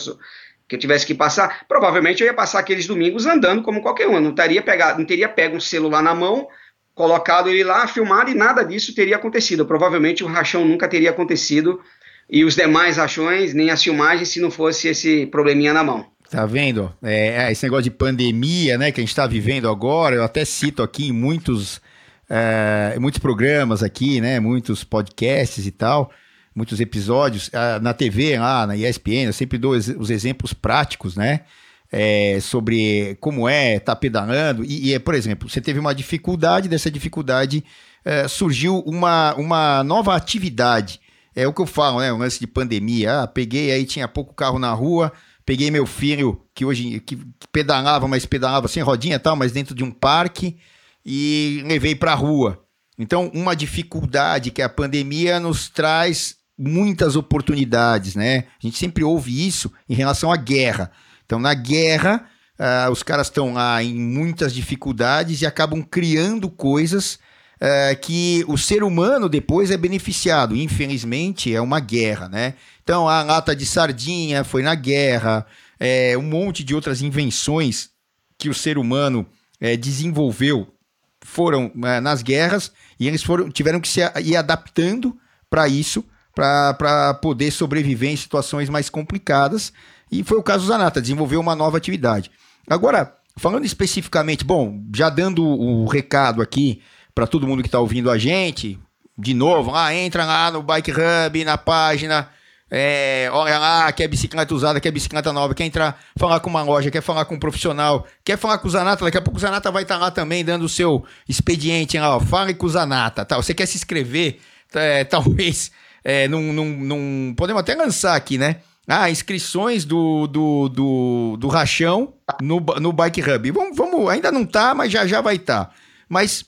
S2: que eu tivesse que passar, provavelmente eu ia passar aqueles domingos andando como qualquer um. Eu não teria pegado, não teria pego um celular na mão, colocado ele lá, filmado e nada disso teria acontecido. Provavelmente o rachão nunca teria acontecido e os demais rachões, nem as filmagens, se não fosse esse probleminha na mão.
S1: Tá vendo? É, esse negócio de pandemia, né, que a gente está vivendo agora, eu até cito aqui em muitos é, muitos programas aqui, né? Muitos podcasts e tal, muitos episódios. Ah, na TV, lá na ESPN, eu sempre dou os exemplos práticos, né? É, sobre como é tá pedalando. E, e, por exemplo, você teve uma dificuldade, dessa dificuldade é, surgiu uma, uma nova atividade. É o que eu falo, né? Um lance de pandemia. Ah, peguei aí, tinha pouco carro na rua, peguei meu filho, que hoje que pedalava, mas pedalava sem rodinha e tal, mas dentro de um parque e levei para a rua. Então, uma dificuldade que a pandemia nos traz muitas oportunidades, né? A gente sempre ouve isso em relação à guerra. Então, na guerra, uh, os caras estão lá em muitas dificuldades e acabam criando coisas uh, que o ser humano depois é beneficiado. Infelizmente, é uma guerra, né? Então, a lata de sardinha foi na guerra, é, um monte de outras invenções que o ser humano é, desenvolveu foram é, nas guerras e eles foram tiveram que se ir adaptando para isso, para poder sobreviver em situações mais complicadas. E foi o caso do Zanata, desenvolveu uma nova atividade. Agora, falando especificamente, bom, já dando o recado aqui para todo mundo que está ouvindo a gente, de novo, lá, entra lá no Bike Hub, na página, é, olha lá, quer bicicleta usada, quer bicicleta nova, quer entrar, falar com uma loja, quer falar com um profissional, quer falar com o Zanata, daqui a pouco o Zanata vai estar tá lá também dando o seu expediente lá, ó, fale com o Zanata, tá? Você quer se inscrever, é, talvez, é, num, num, num, podemos até lançar aqui, né? Ah, inscrições do, do, do, do Rachão no, no Bike Hub. Vamos, vamos, ainda não tá, mas já já vai estar. Tá. Mas,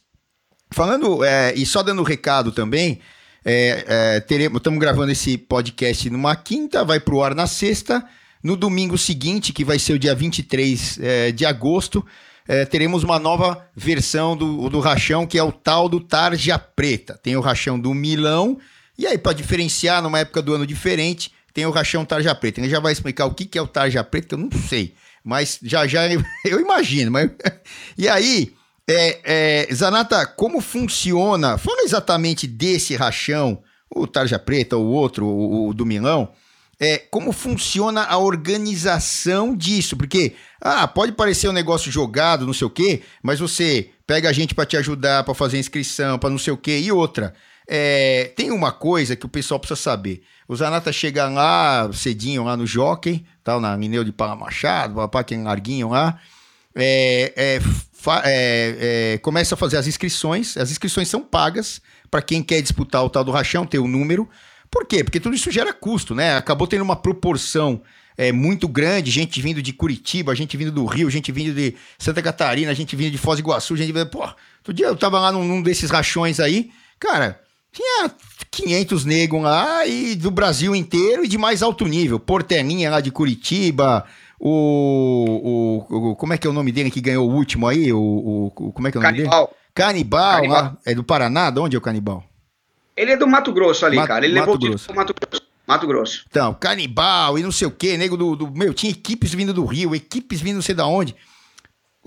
S1: falando, é, e só dando recado também, é, é, teremos, estamos gravando esse podcast numa quinta, vai para o ar na sexta. no domingo seguinte, que vai ser o dia 23 é, de agosto, é, teremos uma nova versão do, do rachão, que é o tal do Tarja Preta. Tem o rachão do Milão, e aí, para diferenciar, numa época do ano diferente, tem o rachão Tarja Preta. Ele já vai explicar o que, é o Tarja Preta, eu não sei. Mas já já eu imagino. Mas... E aí, é, é, Zanata, como funciona? Fala exatamente desse rachão, o Tarja Preta, o outro, o, o do Milão é, como funciona a organização disso, porque ah, pode parecer um negócio jogado, não sei o quê, mas você pega a gente para te ajudar, para fazer inscrição, para não sei o quê, e outra. É, tem uma coisa que o pessoal precisa saber. O Zanata chega lá cedinho, lá no Jockey, tal, na Mineu de Pala Machado, papá que é larguinho lá, é, é, é, é, começa a fazer as inscrições. As inscrições são pagas para quem quer disputar o tal do rachão, ter o um número. Por quê? Porque tudo isso gera custo, né? Acabou tendo uma proporção é, muito grande, gente vindo de Curitiba, gente vindo do Rio, gente vindo de Santa Catarina, gente vindo de Foz do Iguaçu, gente vindo... Pô, outro dia eu tava lá num, num desses rachões aí, cara, tinha 500 negros lá e do Brasil inteiro e de mais alto nível. Portelinha lá de Curitiba, o, o, o, Como é que é o nome dele que ganhou o último aí? O, o como é que é o nome
S2: Canibal.
S1: dele? Canibal, Canibal. Lá, é do Paraná? De onde é o Canibal?
S2: Ele é do Mato Grosso ali, Mato, cara. Ele Mato levou Grosso. o Mato Grosso. Mato Grosso.
S1: Então, canibal e não sei o quê, nego do, do. Meu, tinha equipes vindo do Rio, equipes vindo não sei da onde.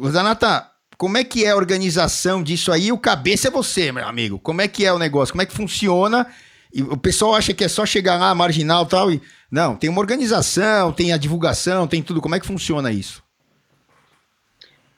S1: Zanata, como é que é a organização disso aí? O cabeça é você, meu amigo. Como é que é o negócio? Como é que funciona? E o pessoal acha que é só chegar lá, marginal tal. E... Não, tem uma organização, tem a divulgação, tem tudo. Como é que funciona isso?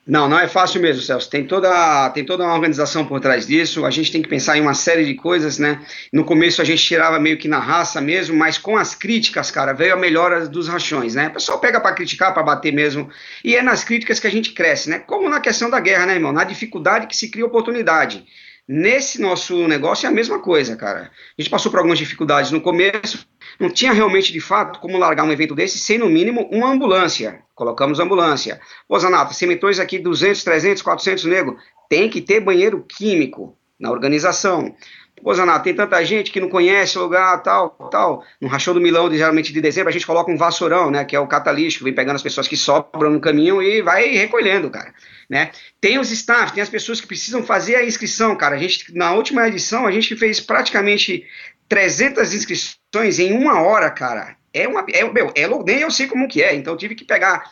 S2: Não, não é fácil mesmo, Celso. Tem toda, tem toda uma organização por trás disso. A gente tem que pensar em uma série de coisas, né? No começo a gente tirava meio que na raça mesmo, mas com as críticas, cara, veio a melhora dos rachões, né? O pessoal pega para criticar, para bater mesmo. E é nas críticas que a gente cresce, né? Como na questão da guerra, né, irmão? Na dificuldade que se cria oportunidade. Nesse nosso negócio é a mesma coisa, cara. A gente passou por algumas dificuldades no começo, não tinha realmente de fato como largar um evento desse sem no mínimo uma ambulância. Colocamos ambulância. Pô, Zanata, cemitores aqui 200, 300, 400 negros. Tem que ter banheiro químico na organização. Pô, Zanata, tem tanta gente que não conhece o lugar, tal, tal. No Rachão do Milão, geralmente de dezembro, a gente coloca um vassourão, né? Que é o catalítico, vem pegando as pessoas que sobram no caminho e vai recolhendo, cara né? Tem os staff, tem as pessoas que precisam fazer a inscrição, cara. A gente, na última edição, a gente fez praticamente 300 inscrições em uma hora, cara. É uma, é, meu, é, nem eu sei como que é, então tive que pegar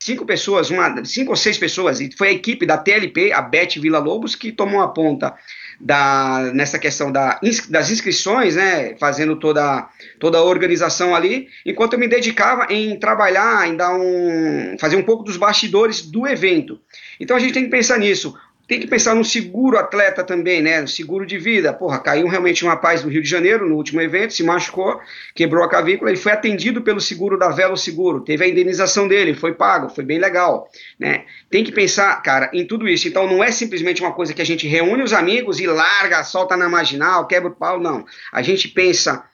S2: cinco pessoas, uma, cinco ou seis pessoas, e foi a equipe da TLP, a Beth Vila Lobos, que tomou a ponta da, nessa questão da, das inscrições, né, fazendo toda, toda a organização ali, enquanto eu me dedicava em trabalhar, em dar um, fazer um pouco dos bastidores do evento. Então a gente tem que pensar nisso. Tem que pensar no seguro atleta também, né? No seguro de vida. Porra, caiu realmente um rapaz do Rio de Janeiro no último evento, se machucou, quebrou a cavícula, ele foi atendido pelo seguro da Velo Seguro, teve a indenização dele, foi pago, foi bem legal, né? Tem que pensar, cara, em tudo isso. Então não é simplesmente uma coisa que a gente reúne os amigos e larga, solta na marginal, quebra o pau, não. A gente pensa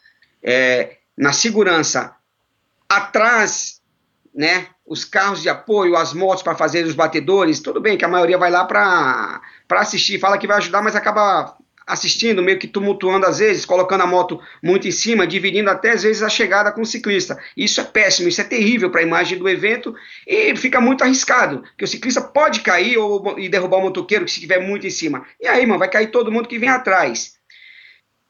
S2: é, na segurança atrás, né? Os carros de apoio, as motos para fazer os batedores, tudo bem que a maioria vai lá para assistir, fala que vai ajudar, mas acaba assistindo, meio que tumultuando às vezes, colocando a moto muito em cima, dividindo até às vezes a chegada com o ciclista. Isso é péssimo, isso é terrível para a imagem do evento e fica muito arriscado, que o ciclista pode cair ou, e derrubar o motoqueiro se estiver muito em cima. E aí, mano, vai cair todo mundo que vem atrás.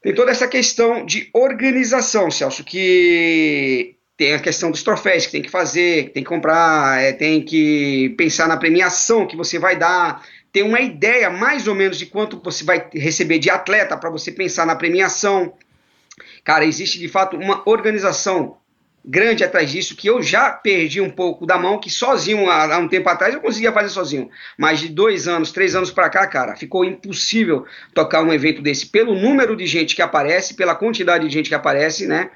S2: Tem toda essa questão de organização, Celso, que tem a questão dos troféus que tem que fazer, tem que comprar, é, tem que pensar na premiação que você vai dar, ter uma ideia mais ou menos de quanto você vai receber de atleta para você pensar na premiação. Cara, existe de fato uma organização grande atrás disso que eu já perdi um pouco da mão, que sozinho, há, há um tempo atrás, eu conseguia fazer sozinho. Mas de dois anos, três anos para cá, cara, ficou impossível tocar um evento desse pelo número de gente que aparece, pela quantidade de gente que aparece, né?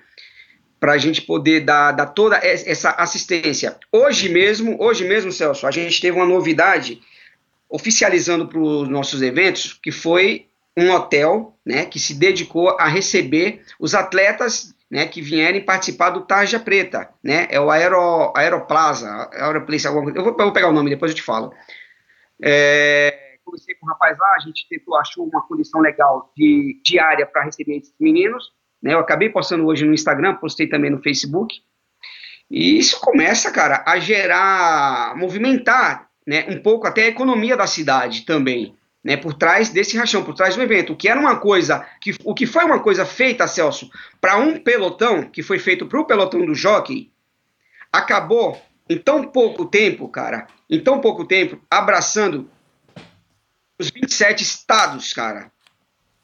S2: Para a gente poder dar, dar toda essa assistência. Hoje mesmo, hoje mesmo, Celso, a gente teve uma novidade oficializando para os nossos eventos, que foi um hotel, né, que se dedicou a receber os atletas, né, que vierem participar do Tarja Preta, né, é o Aero, Aeroplaza, Aeroplace, alguma eu vou, eu vou pegar o nome, depois eu te falo. É, conversei com o rapaz lá, a gente tentou, achou uma condição legal de diária para receber esses meninos, né? Eu acabei postando hoje no Instagram, postei também no Facebook. E isso começa, cara, a gerar, movimentar, né, um pouco até a economia da cidade também, né, por trás desse rachão, por trás do evento, o que era uma coisa, que, o que foi uma coisa feita, Celso, para um pelotão, que foi feito para o pelotão do jockey, acabou em tão pouco tempo, cara, em tão pouco tempo, abraçando os 27 estados, cara,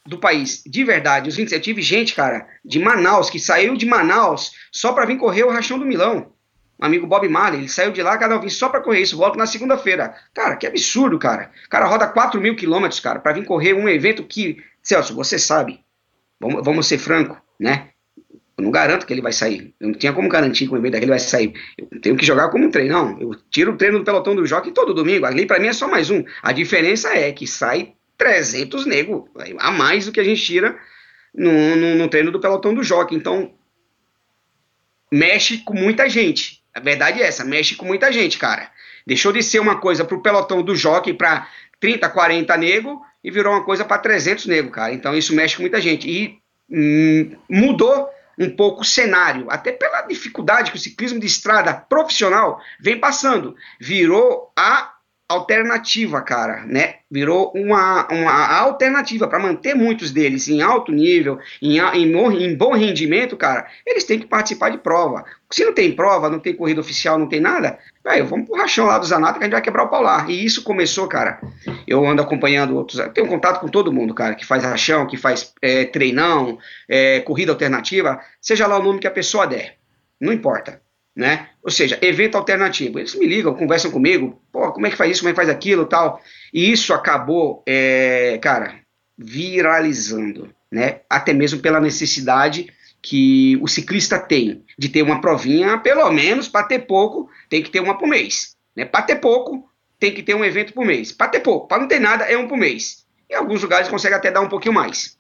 S2: do país, de verdade, os 27, tive gente, cara, de Manaus, que saiu de Manaus só para vir correr o Rachão do Milão. Um amigo Bob Marley, ele saiu de lá, cada vez só para correr isso, volta na segunda-feira. Cara, que absurdo, cara. O cara roda 4 mil quilômetros, cara, para vir correr um evento que, Celso, você sabe, vamos, vamos ser franco, né? Eu não garanto que ele vai sair. Eu não tinha como garantir que o evento daquele vai sair. Eu tenho que jogar como um treinão. Eu tiro o treino do pelotão do Jockey todo domingo. Ali para mim é só mais um. A diferença é que sai 300 nego, a mais do que a gente tira no, no, no treino do pelotão do Jockey. Então, mexe com muita gente. A verdade é essa, mexe com muita gente, cara. Deixou de ser uma coisa pro pelotão do Jockey para 30, 40 nego e virou uma coisa para 300 nego, cara. Então, isso mexe com muita gente. E hum, mudou um pouco o cenário, até pela dificuldade que o ciclismo de estrada profissional vem passando. Virou a alternativa, cara, né? Virou uma, uma alternativa para manter muitos deles em alto nível, em, em, em, bom rendimento, cara. Eles têm que participar de prova. Se não tem prova, não tem corrida oficial, não tem nada, velho, vamos pro rachão lá do Zanata que a gente vai quebrar o pau lá. E isso começou, cara. Eu ando acompanhando outros, tenho contato com todo mundo, cara, que faz rachão, que faz é, treinão, é, corrida alternativa, seja lá o nome que a pessoa der, não importa né? Ou seja, evento alternativo. Eles me ligam, conversam comigo, pô, como é que faz isso, como é que faz aquilo tal. E isso acabou, é, cara, viralizando, né? Até mesmo pela necessidade que o ciclista tem de ter uma provinha, pelo menos para ter pouco, tem que ter uma por mês. Né? Para ter pouco, tem que ter um evento por mês. Para ter pouco, para não ter nada, é um por mês. Em alguns lugares consegue até dar um pouquinho mais.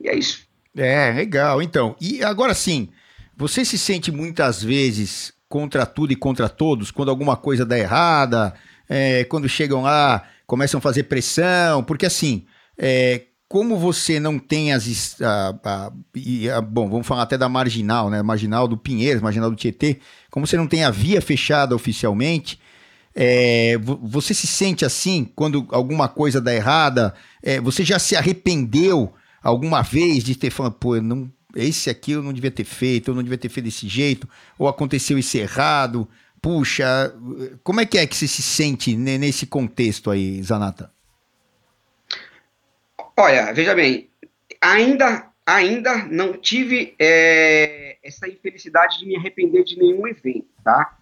S2: E é isso.
S1: É, legal. Então, e agora sim, você se sente muitas vezes contra tudo e contra todos, quando alguma coisa dá errada, é, quando chegam lá, começam a fazer pressão, porque assim, é, como você não tem as. A, a, a, bom, vamos falar até da marginal, né? Marginal do Pinheiros, marginal do Tietê, como você não tem a via fechada oficialmente. É, você se sente assim quando alguma coisa dá errada? É, você já se arrependeu alguma vez de ter falado, pô, não, esse aqui eu não devia ter feito, eu não devia ter feito desse jeito, ou aconteceu isso errado. Puxa, como é que é que você se sente nesse contexto aí, Zanata?
S2: Olha, veja bem, ainda, ainda não tive é, essa infelicidade de me arrepender de nenhum evento, tá?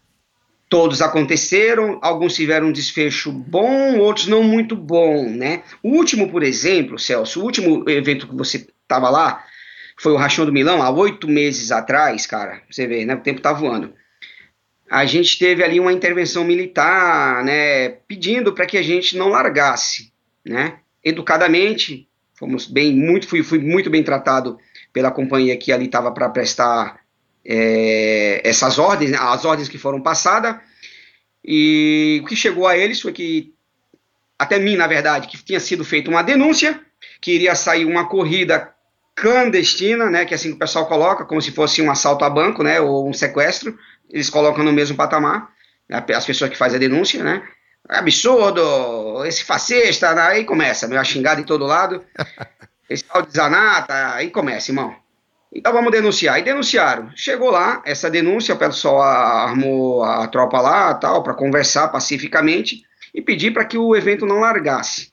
S2: Todos aconteceram, alguns tiveram um desfecho bom, outros não muito bom, né? O último, por exemplo, Celso, o último evento que você estava lá, foi o Rachão do Milão, há oito meses atrás, cara, você vê, né, o tempo tá voando. A gente teve ali uma intervenção militar, né, pedindo para que a gente não largasse, né, educadamente, fomos bem, muito, fui, fui muito bem tratado pela companhia que ali estava para prestar é, essas ordens, né, as ordens que foram passadas, e o que chegou a eles foi que, até mim, na verdade, que tinha sido feita uma denúncia, que iria sair uma corrida clandestina, né, que é assim que o pessoal coloca, como se fosse um assalto a banco, né, ou um sequestro, eles colocam no mesmo patamar, né, as pessoas que fazem a denúncia, né, absurdo, esse fascista, né, aí começa, meio xingado em todo lado, esse tal de Zanata, aí começa, irmão. Então vamos denunciar. E denunciaram. Chegou lá, essa denúncia, o pessoal armou a tropa lá, tal, para conversar pacificamente e pedir para que o evento não largasse.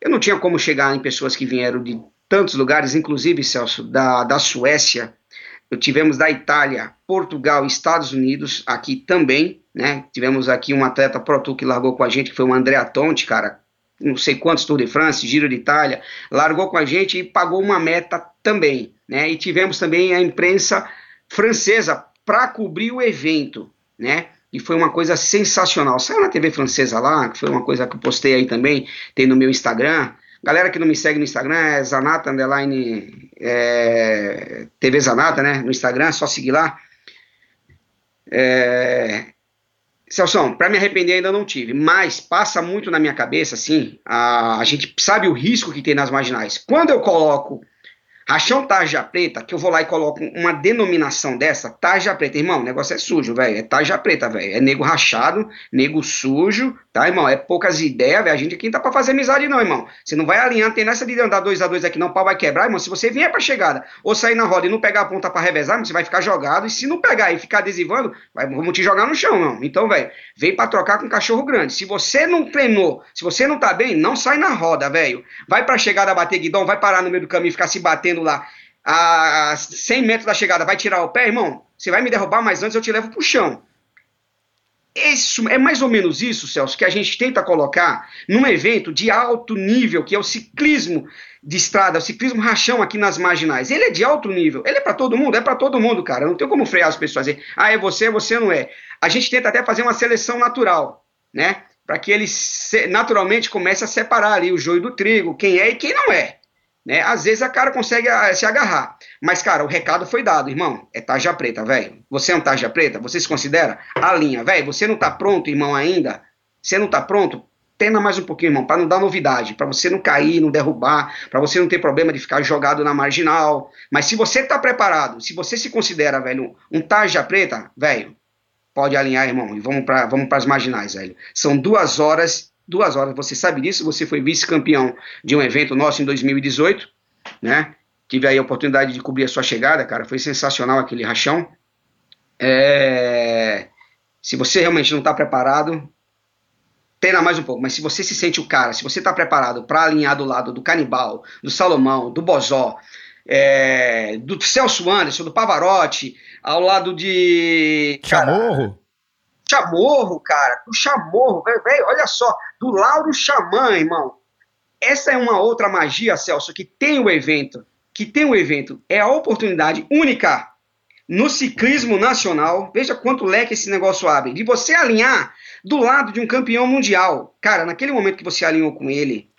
S2: Eu não tinha como chegar em pessoas que vieram de tantos lugares, inclusive, Celso, da, da Suécia, tivemos da Itália, Portugal, Estados Unidos, aqui também, né? Tivemos aqui um atleta Pro Tour que largou com a gente, que foi o André Tonti, cara, não sei quantos Tour de France, Giro de Itália, largou com a gente e pagou uma meta também, né? E tivemos também a imprensa francesa para cobrir o evento, né? E foi uma coisa sensacional. Saiu na TV francesa lá, que foi uma coisa que eu postei aí também, tem no meu Instagram. Galera que não me segue no Instagram é Zanata Underline é, TV Zanata, né? No Instagram, é só seguir lá. É, Celso, para me arrepender ainda não tive, mas passa muito na minha cabeça, assim, a, a gente sabe o risco que tem nas marginais. Quando eu coloco Rachão tarja preta, que eu vou lá e coloco uma denominação dessa, tarja preta. Irmão, o negócio é sujo, velho. É tarja preta, velho. É nego rachado, nego sujo, tá, irmão? É poucas ideias, velho. A gente aqui não tá pra fazer amizade, não, irmão. Você não vai alinhar, tem nessa de andar dois a dois aqui, não. O pau vai quebrar, irmão. Se você vier pra chegada ou sair na roda e não pegar a ponta pra revezar, você vai ficar jogado. E se não pegar e ficar adesivando, vai, vamos te jogar no chão, não. Então, velho, vem pra trocar com cachorro grande. Se você não treinou, se você não tá bem, não sai na roda, velho. Vai pra chegada bater guidão, vai parar no meio do caminho e ficar se batendo lá a 100 metros da chegada, vai tirar o pé, irmão, você vai me derrubar, mas antes eu te levo pro chão. Isso é mais ou menos isso, Celso, que a gente tenta colocar num evento de alto nível, que é o ciclismo de estrada, o ciclismo rachão aqui nas marginais. Ele é de alto nível, ele é para todo mundo, é para todo mundo, cara. Não tem como frear as pessoas dizer, ah, é você, você não é. A gente tenta até fazer uma seleção natural, né? Para que ele naturalmente comece a separar ali o joio do trigo, quem é e quem não é. Né? Às vezes a cara consegue ah, se agarrar. Mas, cara, o recado foi dado, irmão. É tarja preta, velho. Você é um tarja preta? Você se considera? A linha, velho. Você não tá pronto, irmão, ainda? Você não tá pronto? Tena mais um pouquinho, irmão, para não dar novidade, para você não cair, não derrubar, para você não ter problema de ficar jogado na marginal. Mas se você tá preparado, se você se considera, velho, um tarja preta, velho, pode alinhar, irmão, e vamos para vamos as marginais, velho. São duas horas duas horas. Você sabe disso, você foi vice-campeão de um evento nosso em 2018, né? Tive aí a oportunidade de cobrir a sua chegada, cara. Foi sensacional aquele rachão. É... Se você realmente não está preparado, pena mais um pouco, mas se você se sente o cara, se você está preparado para alinhar do lado do Canibal, do Salomão, do Bozó, é... do Celso Anderson, do Pavarotti, ao lado de.
S1: Chamorro?
S2: Chamorro, cara, do Chamorro, velho, olha só, do Lauro Xamã, irmão. Essa é uma outra magia, Celso, que tem o evento, que tem o evento, é a oportunidade única no ciclismo nacional, veja quanto leque esse negócio abre, de você alinhar do lado de um campeão mundial. Cara, naquele momento que você alinhou com ele,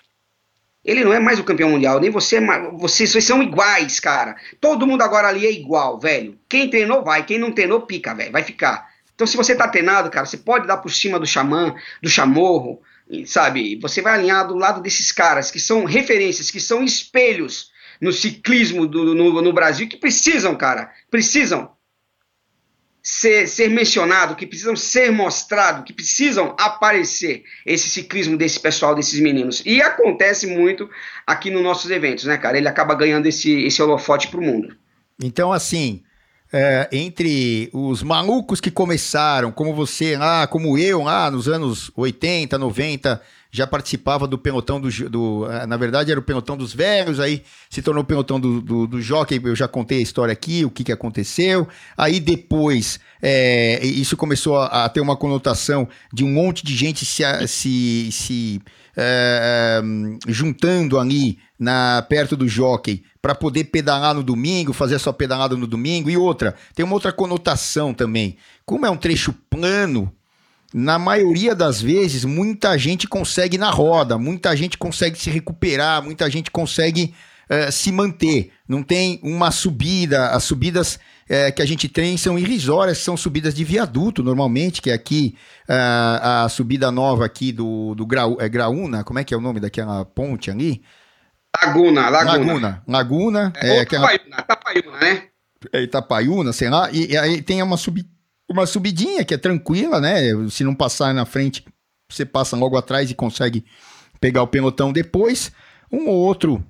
S2: ele não é mais o campeão mundial, nem você, vocês, vocês são iguais, cara. Todo mundo agora ali é igual, velho. Quem treinou vai, quem não treinou pica, velho, vai ficar. Então, se você tá treinado, cara, você pode dar por cima do xamã, do chamorro, sabe? Você vai alinhar do lado desses caras que são referências, que são espelhos no ciclismo do, no, no Brasil, que precisam, cara, precisam ser, ser mencionado, que precisam ser mostrado, que precisam aparecer esse ciclismo desse pessoal, desses meninos. E acontece muito aqui nos nossos eventos, né, cara? Ele acaba ganhando esse, esse holofote pro mundo.
S1: Então, assim, é, entre os malucos que começaram, como você lá, como eu lá nos anos 80, 90, já participava do pelotão do, do, é, Na verdade, era o pelotão dos velhos, aí se tornou o pelotão do, do, do jockey. Eu já contei a história aqui, o que, que aconteceu. Aí depois, é, isso começou a, a, ter uma conotação de um monte de gente se, se, se é, é, juntando ali na, perto do jockey para poder pedalar no domingo, fazer a sua pedalada no domingo. E outra, tem uma outra conotação também. Como é um trecho plano, na maioria das vezes, muita gente consegue na roda, muita gente consegue se recuperar, muita gente consegue uh, se manter. Não tem uma subida, as subidas uh, que a gente tem são irrisórias, são subidas de viaduto normalmente, que é aqui uh, a subida nova aqui do, do Grau, é Graúna, como é que é o nome daquela ponte ali?
S2: Laguna, Laguna.
S1: Laguna, Laguna. É,
S2: é aquela... Itapaiuna, né?
S1: É Itapaiuna, sei lá. E, e, aí tem uma, sub, uma subidinha que é tranquila, né? Se não passar na frente, você passa logo atrás e consegue pegar o pelotão depois. Um ou outro.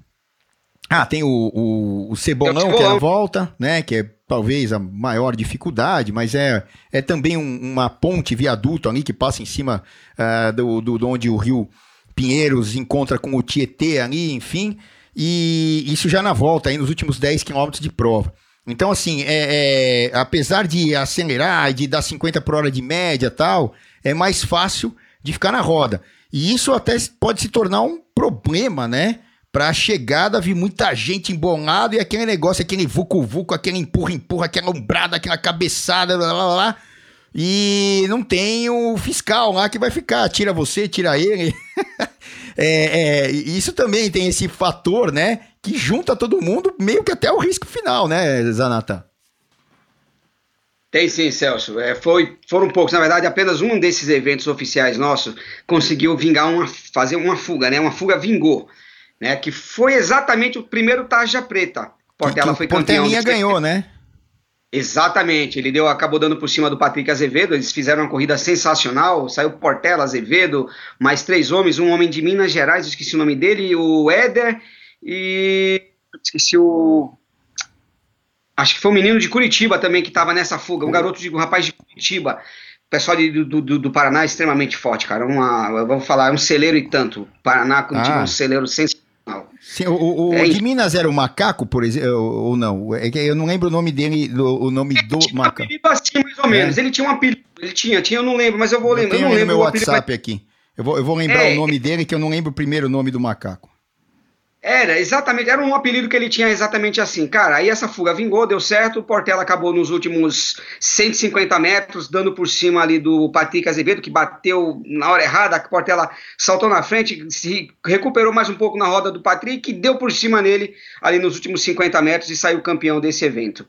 S1: Ah, tem o, o, o cebolão, que é a volta, né? Que é talvez a maior dificuldade, mas é, é também um, uma ponte, viaduto ali que passa em cima uh, do, do, do onde o rio Pinheiros encontra com o Tietê ali, enfim, e isso já na volta, aí nos últimos 10 quilômetros de prova. Então, assim, é, é, apesar de acelerar e de dar 50 por hora de média tal, é mais fácil de ficar na roda. E isso até pode se tornar um problema, né? Para a chegada vir muita gente embolada e aquele negócio, aquele vucu-vucu, aquele empurra-empurra, aquela umbrada, aquela cabeçada, blá blá blá. E não tem o fiscal lá que vai ficar, tira você, tira ele. é, é, isso também tem esse fator, né? Que junta todo mundo, meio que até o risco final, né, Zanata?
S2: Tem sim, Celso. É, foi, foram poucos. Na verdade, apenas um desses eventos oficiais nossos conseguiu vingar uma, fazer uma fuga, né? Uma fuga vingou, né? Que foi exatamente o primeiro Tarja Preta. Portela
S1: que,
S2: foi campeão.
S1: Portelinha ganhou, né?
S2: Exatamente, ele deu, acabou dando por cima do Patrick Azevedo. Eles fizeram uma corrida sensacional. Saiu Portela, Azevedo, mais três homens, um homem de Minas Gerais, esqueci o nome dele, o Éder e esqueci o acho que foi um menino de Curitiba também que estava nessa fuga, um garoto de um rapaz de Curitiba. O pessoal de, do, do, do, Paraná é extremamente forte, cara. Uma, vou falar, é um celeiro e tanto. Paraná, Curitiba, ah. um celeiro sensacional
S1: Sim, o, o é de Minas era o macaco, por exemplo, ou não? É que eu não lembro o nome dele, o nome do
S2: ele
S1: macaco.
S2: Um assim, mais ou menos. É. Ele tinha um apelido. Ele tinha, tinha, eu não lembro, mas eu vou lembrar. Eu, eu não lembro
S1: no meu WhatsApp apelido, aqui. Eu vou, eu vou lembrar é, o nome dele, que eu não lembro o primeiro nome do macaco.
S2: Era, exatamente, era um apelido que ele tinha exatamente assim. Cara, aí essa fuga vingou, deu certo, o Portela acabou nos últimos 150 metros, dando por cima ali do Patrick Azevedo, que bateu na hora errada, a Portela saltou na frente, se recuperou mais um pouco na roda do Patrick, e deu por cima nele ali nos últimos 50 metros e saiu campeão desse evento.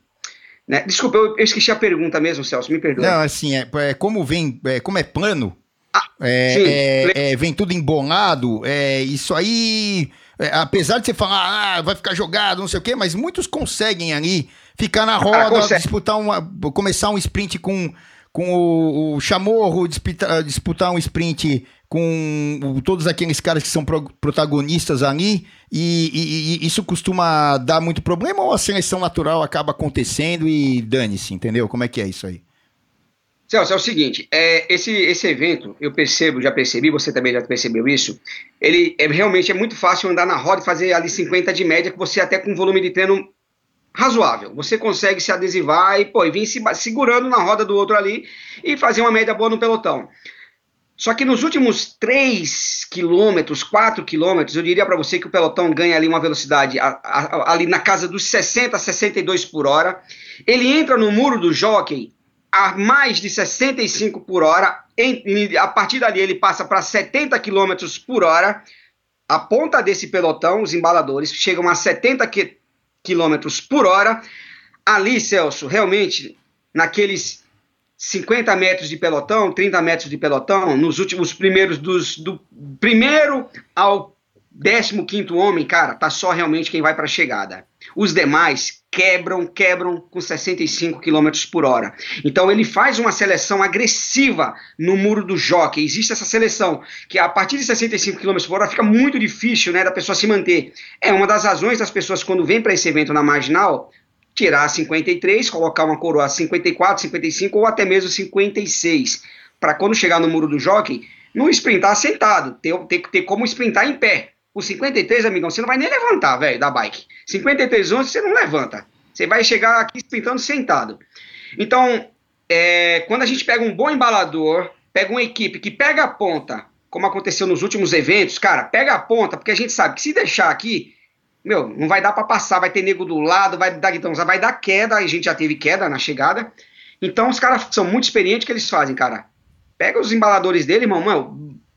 S2: Né? Desculpa, eu, eu, esqueci a pergunta mesmo, Celso, me perdoe.
S1: Não, assim, é, é como vem, é, como é plano, ah, é, é, é, vem tudo embolado, é, isso aí é, apesar de você falar, ah, vai ficar jogado, não sei o quê, mas muitos conseguem ali ficar na roda, disputar uma, começar um sprint com, com o, o Chamorro, disputar, disputar um sprint com todos aqueles caras que são pro, protagonistas ali, e, e, e, isso costuma dar muito problema ou a seleção natural acaba acontecendo e dane-se, entendeu? Como é que é isso aí?
S2: Celso, é o seguinte, é, esse, esse evento, eu percebo, já percebi, você também já percebeu isso, ele é, realmente é muito fácil andar na roda e fazer ali 50 de média, que você até com volume de treino razoável. Você consegue se adesivar e, pô, e vir se, segurando na roda do outro ali e fazer uma média boa no pelotão. Só que nos últimos 3 quilômetros, 4 quilômetros, eu diria para você que o pelotão ganha ali uma velocidade a, a, ali na casa dos 60, 62 por hora. Ele entra no muro do jockey a mais de 65 por hora. Em, a partir dali ele passa para 70 km por hora. A ponta desse pelotão, os embaladores, chegam a 70 km por hora. Ali, Celso, realmente, naqueles 50 metros de pelotão, 30 metros de pelotão, nos últimos primeiros dos do primeiro ao 15 quinto homem, cara, tá só realmente quem vai para a chegada. Os demais quebram, quebram com 65 km por hora. Então ele faz uma seleção agressiva no muro do jockey. Existe essa seleção que a partir de 65 km por hora fica muito difícil, né, da pessoa se manter. É uma das razões das pessoas quando vêm para esse evento na marginal tirar 53, colocar uma coroa 54, 55 ou até mesmo 56, para quando chegar no muro do jockey não sprintar sentado, ter, ter, ter como sprintar em pé. O 53, amigão, você não vai nem levantar, velho, da bike. 53 11 você não levanta. Você vai chegar aqui sprintando sentado. Então, é, quando a gente pega um bom embalador, pega uma equipe que pega a ponta, como aconteceu nos últimos eventos, cara, pega a ponta, porque a gente sabe que se deixar aqui, meu, não vai dar para passar, vai ter nego do lado, vai dar então, vai dar queda, a gente já teve queda na chegada. Então os caras são muito experientes que eles fazem, cara. Pega os embaladores dele, irmão,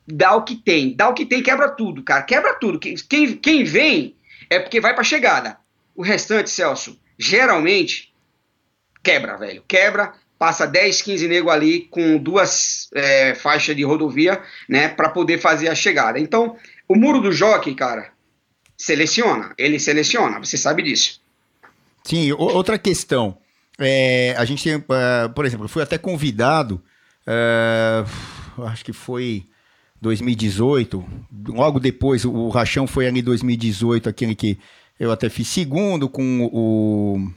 S2: dá o que tem. Dá o que tem, quebra tudo, cara. Quebra tudo. Quem, quem vem é porque vai pra chegada. O restante, Celso, geralmente quebra, velho. Quebra, passa 10, 15 nego ali com duas é, faixas de rodovia, né, para poder fazer a chegada. Então, o muro do jockey, cara, seleciona. Ele seleciona, você sabe disso.
S1: Sim, outra questão. É, a gente tem, uh, por exemplo, fui até convidado, uh, acho que foi 2018, logo depois, o Rachão foi ali em 2018, aquele que eu até fiz segundo com o,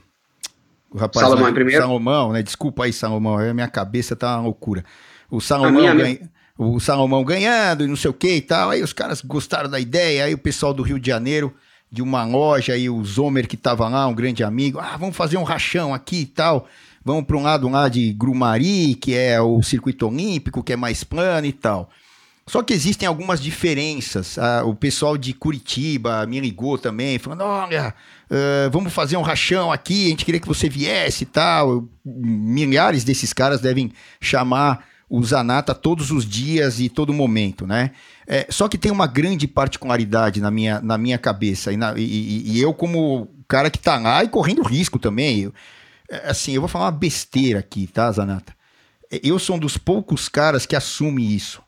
S1: o rapaz
S2: Salomão lá, primeiro.
S1: Salomão, né? Desculpa aí, Salomão, a minha cabeça tá uma loucura. O Salomão, ganha, o Salomão ganhando e não sei o que e tal. Aí os caras gostaram da ideia, aí o pessoal do Rio de Janeiro, de uma loja, aí o Zomer que tava lá, um grande amigo, ah, vamos fazer um rachão aqui e tal. Vamos para um lado lá de Grumari, que é o circuito olímpico, que é mais plano e tal. Só que existem algumas diferenças. Ah, o pessoal de Curitiba me ligou também, falando: olha, uh, vamos fazer um rachão aqui, a gente queria que você viesse e tal. Milhares desses caras devem chamar o Zanata todos os dias e todo momento, né? É, só que tem uma grande particularidade na minha, na minha cabeça, e, na, e, e eu, como cara que tá lá e correndo risco também, eu, é, assim, eu vou falar uma besteira aqui, tá, Zanata? Eu sou um dos poucos caras que assume isso.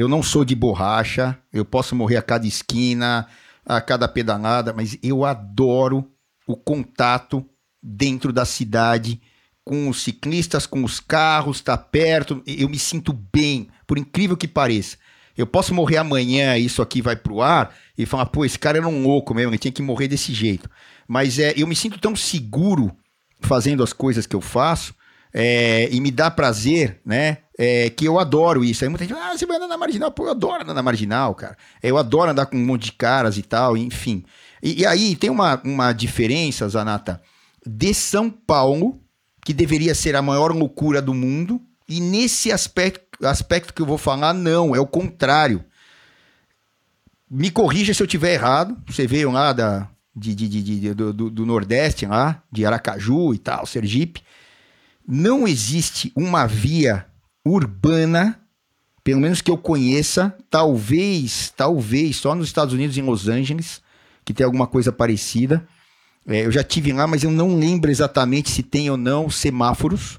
S1: Eu não sou de borracha, eu posso morrer a cada esquina, a cada pedalada, mas eu adoro o contato dentro da cidade com os ciclistas, com os carros, tá perto. Eu me sinto bem, por incrível que pareça. Eu posso morrer amanhã, isso aqui vai pro ar, e falar, pô, esse cara era um louco mesmo, ele tinha que morrer desse jeito. Mas é, eu me sinto tão seguro fazendo as coisas que eu faço, é, e me dá prazer, né? É, que eu adoro isso. Aí muita gente fala, ah, você vai andar na marginal. Pô, eu adoro andar na marginal, cara. Eu adoro andar com um monte de caras e tal, enfim. E, e aí tem uma, uma diferença, Zanata, de São Paulo, que deveria ser a maior loucura do mundo, e nesse aspecto, aspecto que eu vou falar, não, é o contrário. Me corrija se eu tiver errado. Você veio lá da, de, de, de, do, do, Nordeste, lá, de Aracaju e tal, Sergipe não existe uma via urbana, pelo menos que eu conheça, talvez, talvez só nos Estados Unidos, em Los Angeles, que tem alguma coisa parecida. É, eu já tive lá, mas eu não lembro exatamente se tem ou não semáforos.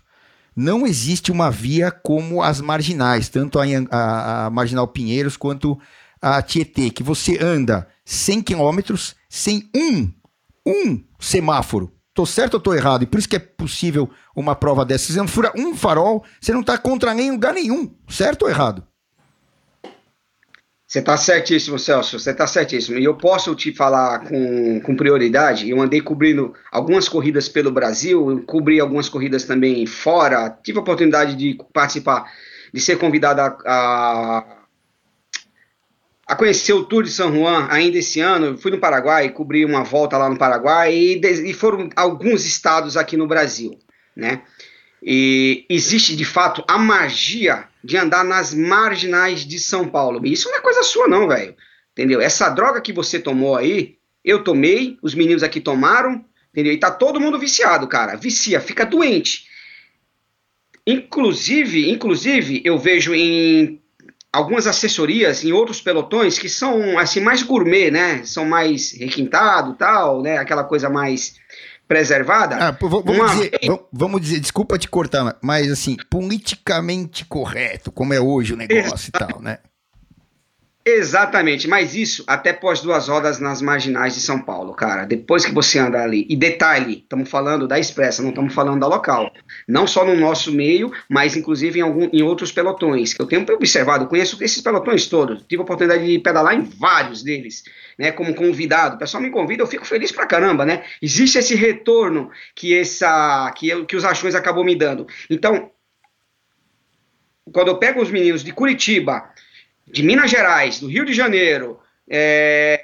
S1: Não existe uma via como as marginais, tanto a, a, a Marginal Pinheiros quanto a Tietê, que você anda 100 quilômetros sem um, um semáforo. Tô certo ou tô errado? E por isso que é possível uma prova dessa. Você não fura um farol, você não tá contra nem lugar nenhum. Certo ou errado?
S2: Você está certíssimo, Celso, você está certíssimo. E eu posso te falar com, com prioridade. Eu andei cobrindo algumas corridas pelo Brasil, cobri algumas corridas também fora. Tive a oportunidade de participar, de ser convidado a, a a conhecer o Tour de São Juan ainda esse ano. Fui no Paraguai, cobri uma volta lá no Paraguai e, e foram alguns estados aqui no Brasil, né? E existe de fato a magia de andar nas marginais de São Paulo. E isso não é coisa sua, não, velho. Entendeu? Essa droga que você tomou aí, eu tomei, os meninos aqui tomaram, entendeu? E tá todo mundo viciado, cara. Vicia, fica doente. Inclusive, inclusive, eu vejo em algumas assessorias em outros pelotões que são assim mais gourmet, né? São mais requintado, tal, né? Aquela coisa mais preservada.
S1: Ah, vamos, Uma... dizer, vamos, dizer, desculpa te cortar, mas assim, politicamente correto, como é hoje o negócio e tal, né?
S2: Exatamente, mas isso até pós duas rodas nas marginais de São Paulo, cara. Depois que você anda ali, e detalhe, estamos falando da expressa, não estamos falando da local. Não só no nosso meio, mas inclusive em, algum, em outros pelotões, que eu tenho observado, conheço esses pelotões todos. Tive a oportunidade de pedalar em vários deles, né? Como convidado. O pessoal me convida, eu fico feliz pra caramba, né? Existe esse retorno que, essa, que, eu, que os achões acabou me dando. Então, quando eu pego os meninos de Curitiba de Minas Gerais, do Rio de Janeiro, é,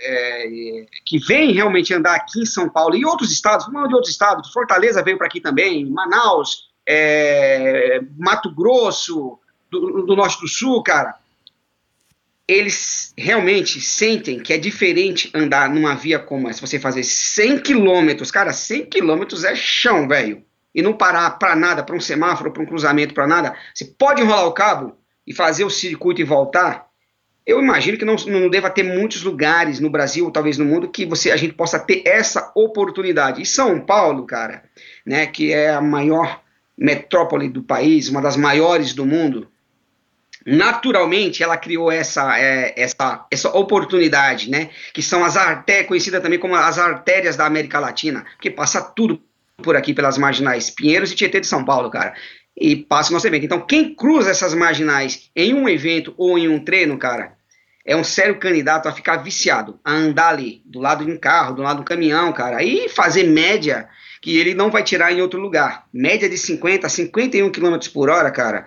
S2: é, que vem realmente andar aqui em São Paulo e outros estados, não de outros estados, Fortaleza veio para aqui também, Manaus, é, Mato Grosso, do, do, Norte do Sul, cara, eles realmente sentem que é diferente andar numa via como essa, você fazer 100 quilômetros, cara, 100 quilômetros é chão, velho, e não parar para nada, para um semáforo, para um cruzamento, para nada, você pode enrolar o cabo, e fazer o circuito e voltar, eu imagino que não, não deva ter muitos lugares no Brasil, ou talvez no mundo, que você a gente possa ter essa oportunidade. E São Paulo, cara, né, que é a maior metrópole do país, uma das maiores do mundo, naturalmente ela criou essa, é, essa, essa oportunidade, né, que são as artérias, conhecida também como as artérias da América Latina, porque passa tudo por aqui pelas marginais Pinheiros e Tietê de São Paulo, cara e passa o nosso evento. Então, quem cruza essas marginais em um evento ou em um treino, cara, é um sério candidato a ficar viciado, a andar ali, do lado de um carro, do lado do caminhão, cara, e fazer média que ele não vai tirar em outro lugar. Média de 50 a 51 km por hora, cara,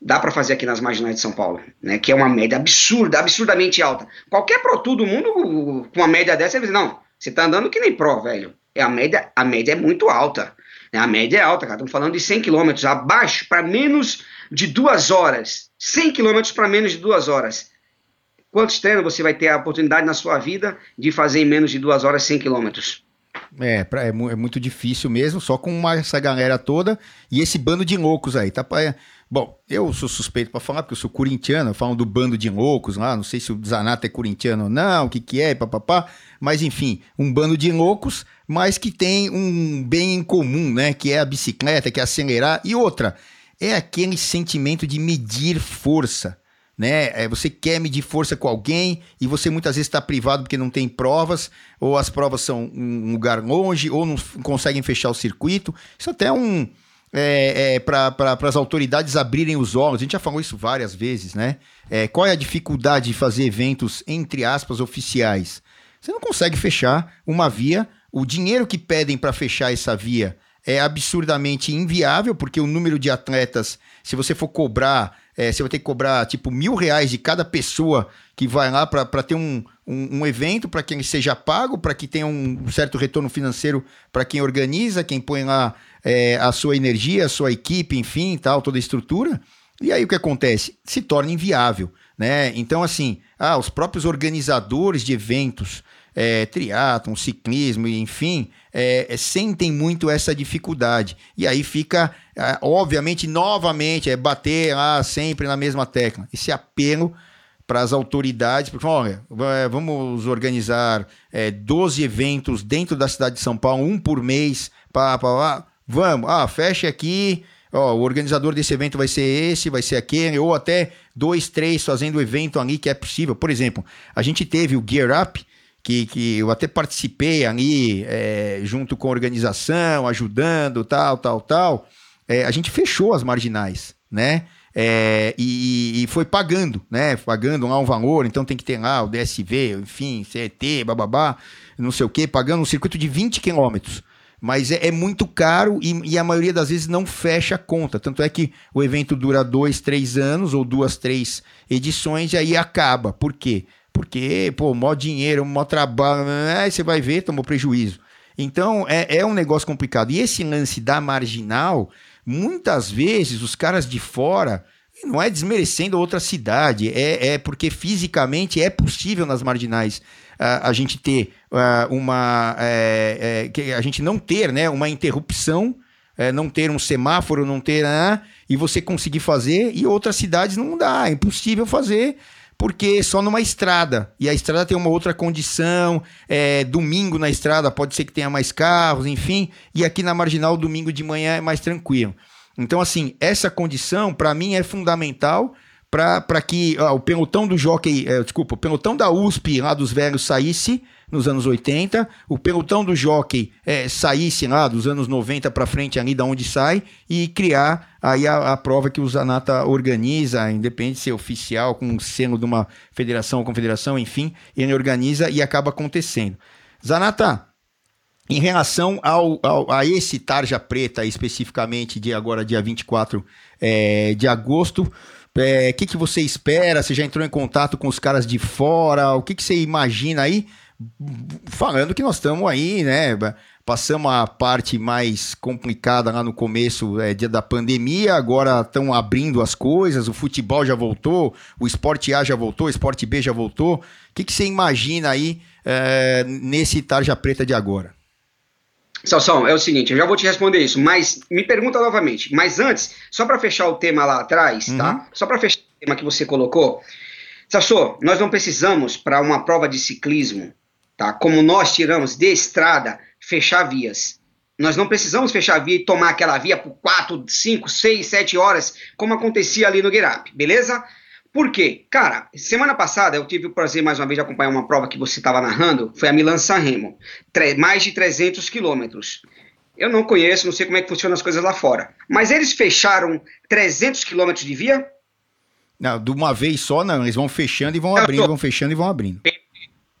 S2: dá para fazer aqui nas marginais de São Paulo, né? Que é uma média absurda, absurdamente alta. Qualquer pro do mundo com uma média dessa, você diz, não, você tá andando que nem pro, velho. É a média, a média é muito alta. A média é alta, cara. Estamos falando de 100 km, abaixo para menos de duas horas. 100 km para menos de duas horas. Quantos treinos você vai ter a oportunidade na sua vida de fazer em menos de duas horas 100 km?
S1: É, pra, é, é, muito difícil mesmo, só com uma, essa galera toda e esse bando de loucos aí. Tá pra, bom, eu sou suspeito para falar, porque eu sou corintiano, falam do bando de loucos lá, não sei se o Zanata é corintiano ou não, o que que é, papapá, mas enfim, um bando de loucos mas que tem um bem em comum, né? Que é a bicicleta, que é acelerar. E outra, é aquele sentimento de medir força. né? É, você quer medir força com alguém e você muitas vezes está privado porque não tem provas, ou as provas são um lugar longe, ou não conseguem fechar o circuito. Isso até é um. É, é, para as autoridades abrirem os olhos. A gente já falou isso várias vezes, né? É, qual é a dificuldade de fazer eventos, entre aspas, oficiais? Você não consegue fechar uma via. O dinheiro que pedem para fechar essa via é absurdamente inviável, porque o número de atletas, se você for cobrar é, você vai ter que cobrar tipo mil reais de cada pessoa que vai lá para ter um, um, um evento, para que ele seja pago, para que tenha um certo retorno financeiro para quem organiza, quem põe lá é, a sua energia, a sua equipe, enfim, tal, toda a estrutura. E aí o que acontece? Se torna inviável, né? Então, assim, ah, os próprios organizadores de eventos, é, triatlon, ciclismo, enfim, é, é, sentem muito essa dificuldade. E aí fica, é, obviamente, novamente, é bater lá sempre na mesma tecla. Esse apelo para as autoridades, porque olha, é, vamos organizar é, 12 eventos dentro da cidade de São Paulo, um por mês, pá, pá, pá. Vamos, ah, feche aqui, ó, o organizador desse evento vai ser esse, vai ser aquele, ou até dois, três fazendo o evento ali que é possível. Por exemplo, a gente teve o Gear Up, que, que eu até participei ali é, junto com a organização, ajudando, tal, tal, tal, é, a gente fechou as marginais, né? É, e, e, foi pagando, né? Pagando lá um valor, então tem que ter lá o DSV, enfim, CET, bababá, não sei o que, pagando um circuito de 20 quilômetros. Mas é, é, muito caro e, e, a maioria das vezes não fecha a conta. Tanto é que o evento dura dois, três anos, ou duas, três edições, e aí acaba. Por quê? porque, pô, mó dinheiro, mó trabalho, aí você vai ver, tomou prejuízo. Então, é, é um negócio complicado. E esse lance da marginal, muitas vezes os caras de fora, não é desmerecendo outra cidade, é, é porque fisicamente é possível nas marginais a gente ter uh, uma. É, é, que a gente não ter né, uma interrupção, é, não ter um semáforo, não ter. Uh, e você conseguir fazer, e outras cidades não dá, é impossível fazer porque só numa estrada. E a estrada tem uma outra condição. É, domingo na estrada pode ser que tenha mais carros, enfim. E aqui na marginal, domingo de manhã é mais tranquilo. Então, assim, essa condição, para mim, é fundamental para que ó, o pelotão do jockey, é, desculpa, o pelotão da USP lá dos velhos saísse nos anos 80, o pelotão do jockey é, saísse lá dos anos 90 para frente ali da onde sai e criar aí a, a, prova que o Zanata organiza, independente de ser oficial, com o seno de uma federação ou confederação, enfim, ele organiza e acaba acontecendo. Zanata, em relação ao, ao, a esse tarja preta especificamente de agora dia 24 é, de agosto, o é, que, que você espera? Você já entrou em contato com os caras de fora? O que, que você imagina aí? Falando que nós estamos aí, né? Passamos a parte mais complicada lá no começo é, dia da pandemia, agora estão abrindo as coisas, o futebol já voltou, o esporte A já voltou, o esporte B já voltou. O que, que você imagina aí é, nesse tarja preta de agora?
S2: Salsão, é o seguinte, eu já vou te responder isso, mas me pergunta novamente. Mas antes, só para fechar o tema lá atrás, tá? uhum. tá? Só para fechar o tema que você colocou, Sassô, nós não precisamos para uma prova de ciclismo, tá? Como nós tiramos de estrada, fechar vias. Nós não precisamos fechar via e tomar aquela via por 4, 5, 6, 7 horas, como acontecia ali no Guirap, beleza? Por quê? Cara, semana passada eu tive o prazer mais uma vez de acompanhar uma prova que você estava narrando, foi a Milan-San Remo, mais de 300 quilômetros. Eu não conheço, não sei como é que funcionam as coisas lá fora. Mas eles fecharam 300 quilômetros de via?
S1: Não, de uma vez só não, eles vão fechando e vão Celso, abrindo, vão fechando e vão abrindo.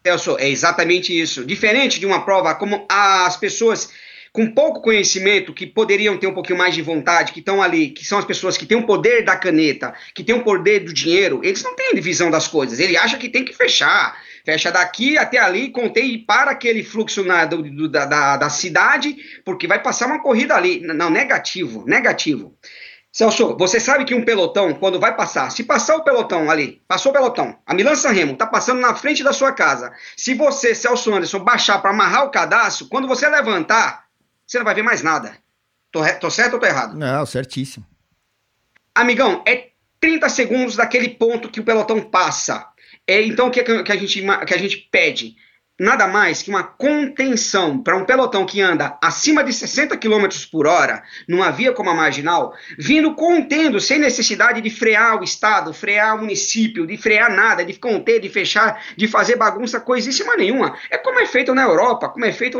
S2: Celso, é exatamente isso. Diferente de uma prova como as pessoas com pouco conhecimento, que poderiam ter um pouquinho mais de vontade, que estão ali, que são as pessoas que têm o poder da caneta, que têm o poder do dinheiro, eles não têm divisão das coisas. Ele acha que tem que fechar. Fecha daqui até ali, contei e para aquele fluxo na, do, do, da, da cidade, porque vai passar uma corrida ali. Não, negativo, negativo. Celso, você sabe que um pelotão, quando vai passar, se passar o pelotão ali, passou o pelotão, a Milan Sanremo está passando na frente da sua casa. Se você, Celso Anderson, baixar para amarrar o cadastro, quando você levantar, você não vai ver mais nada. Tô, tô certo ou tô errado?
S1: Não, certíssimo.
S2: Amigão, é 30 segundos daquele ponto que o pelotão passa. É, então, o que, que, a gente, que a gente pede? Nada mais que uma contenção para um pelotão que anda acima de 60 km por hora numa via como a marginal, vindo contendo sem necessidade de frear o estado, frear o município, de frear nada, de conter, de fechar, de fazer bagunça, coisíssima nenhuma. É como é feito na Europa, como é feito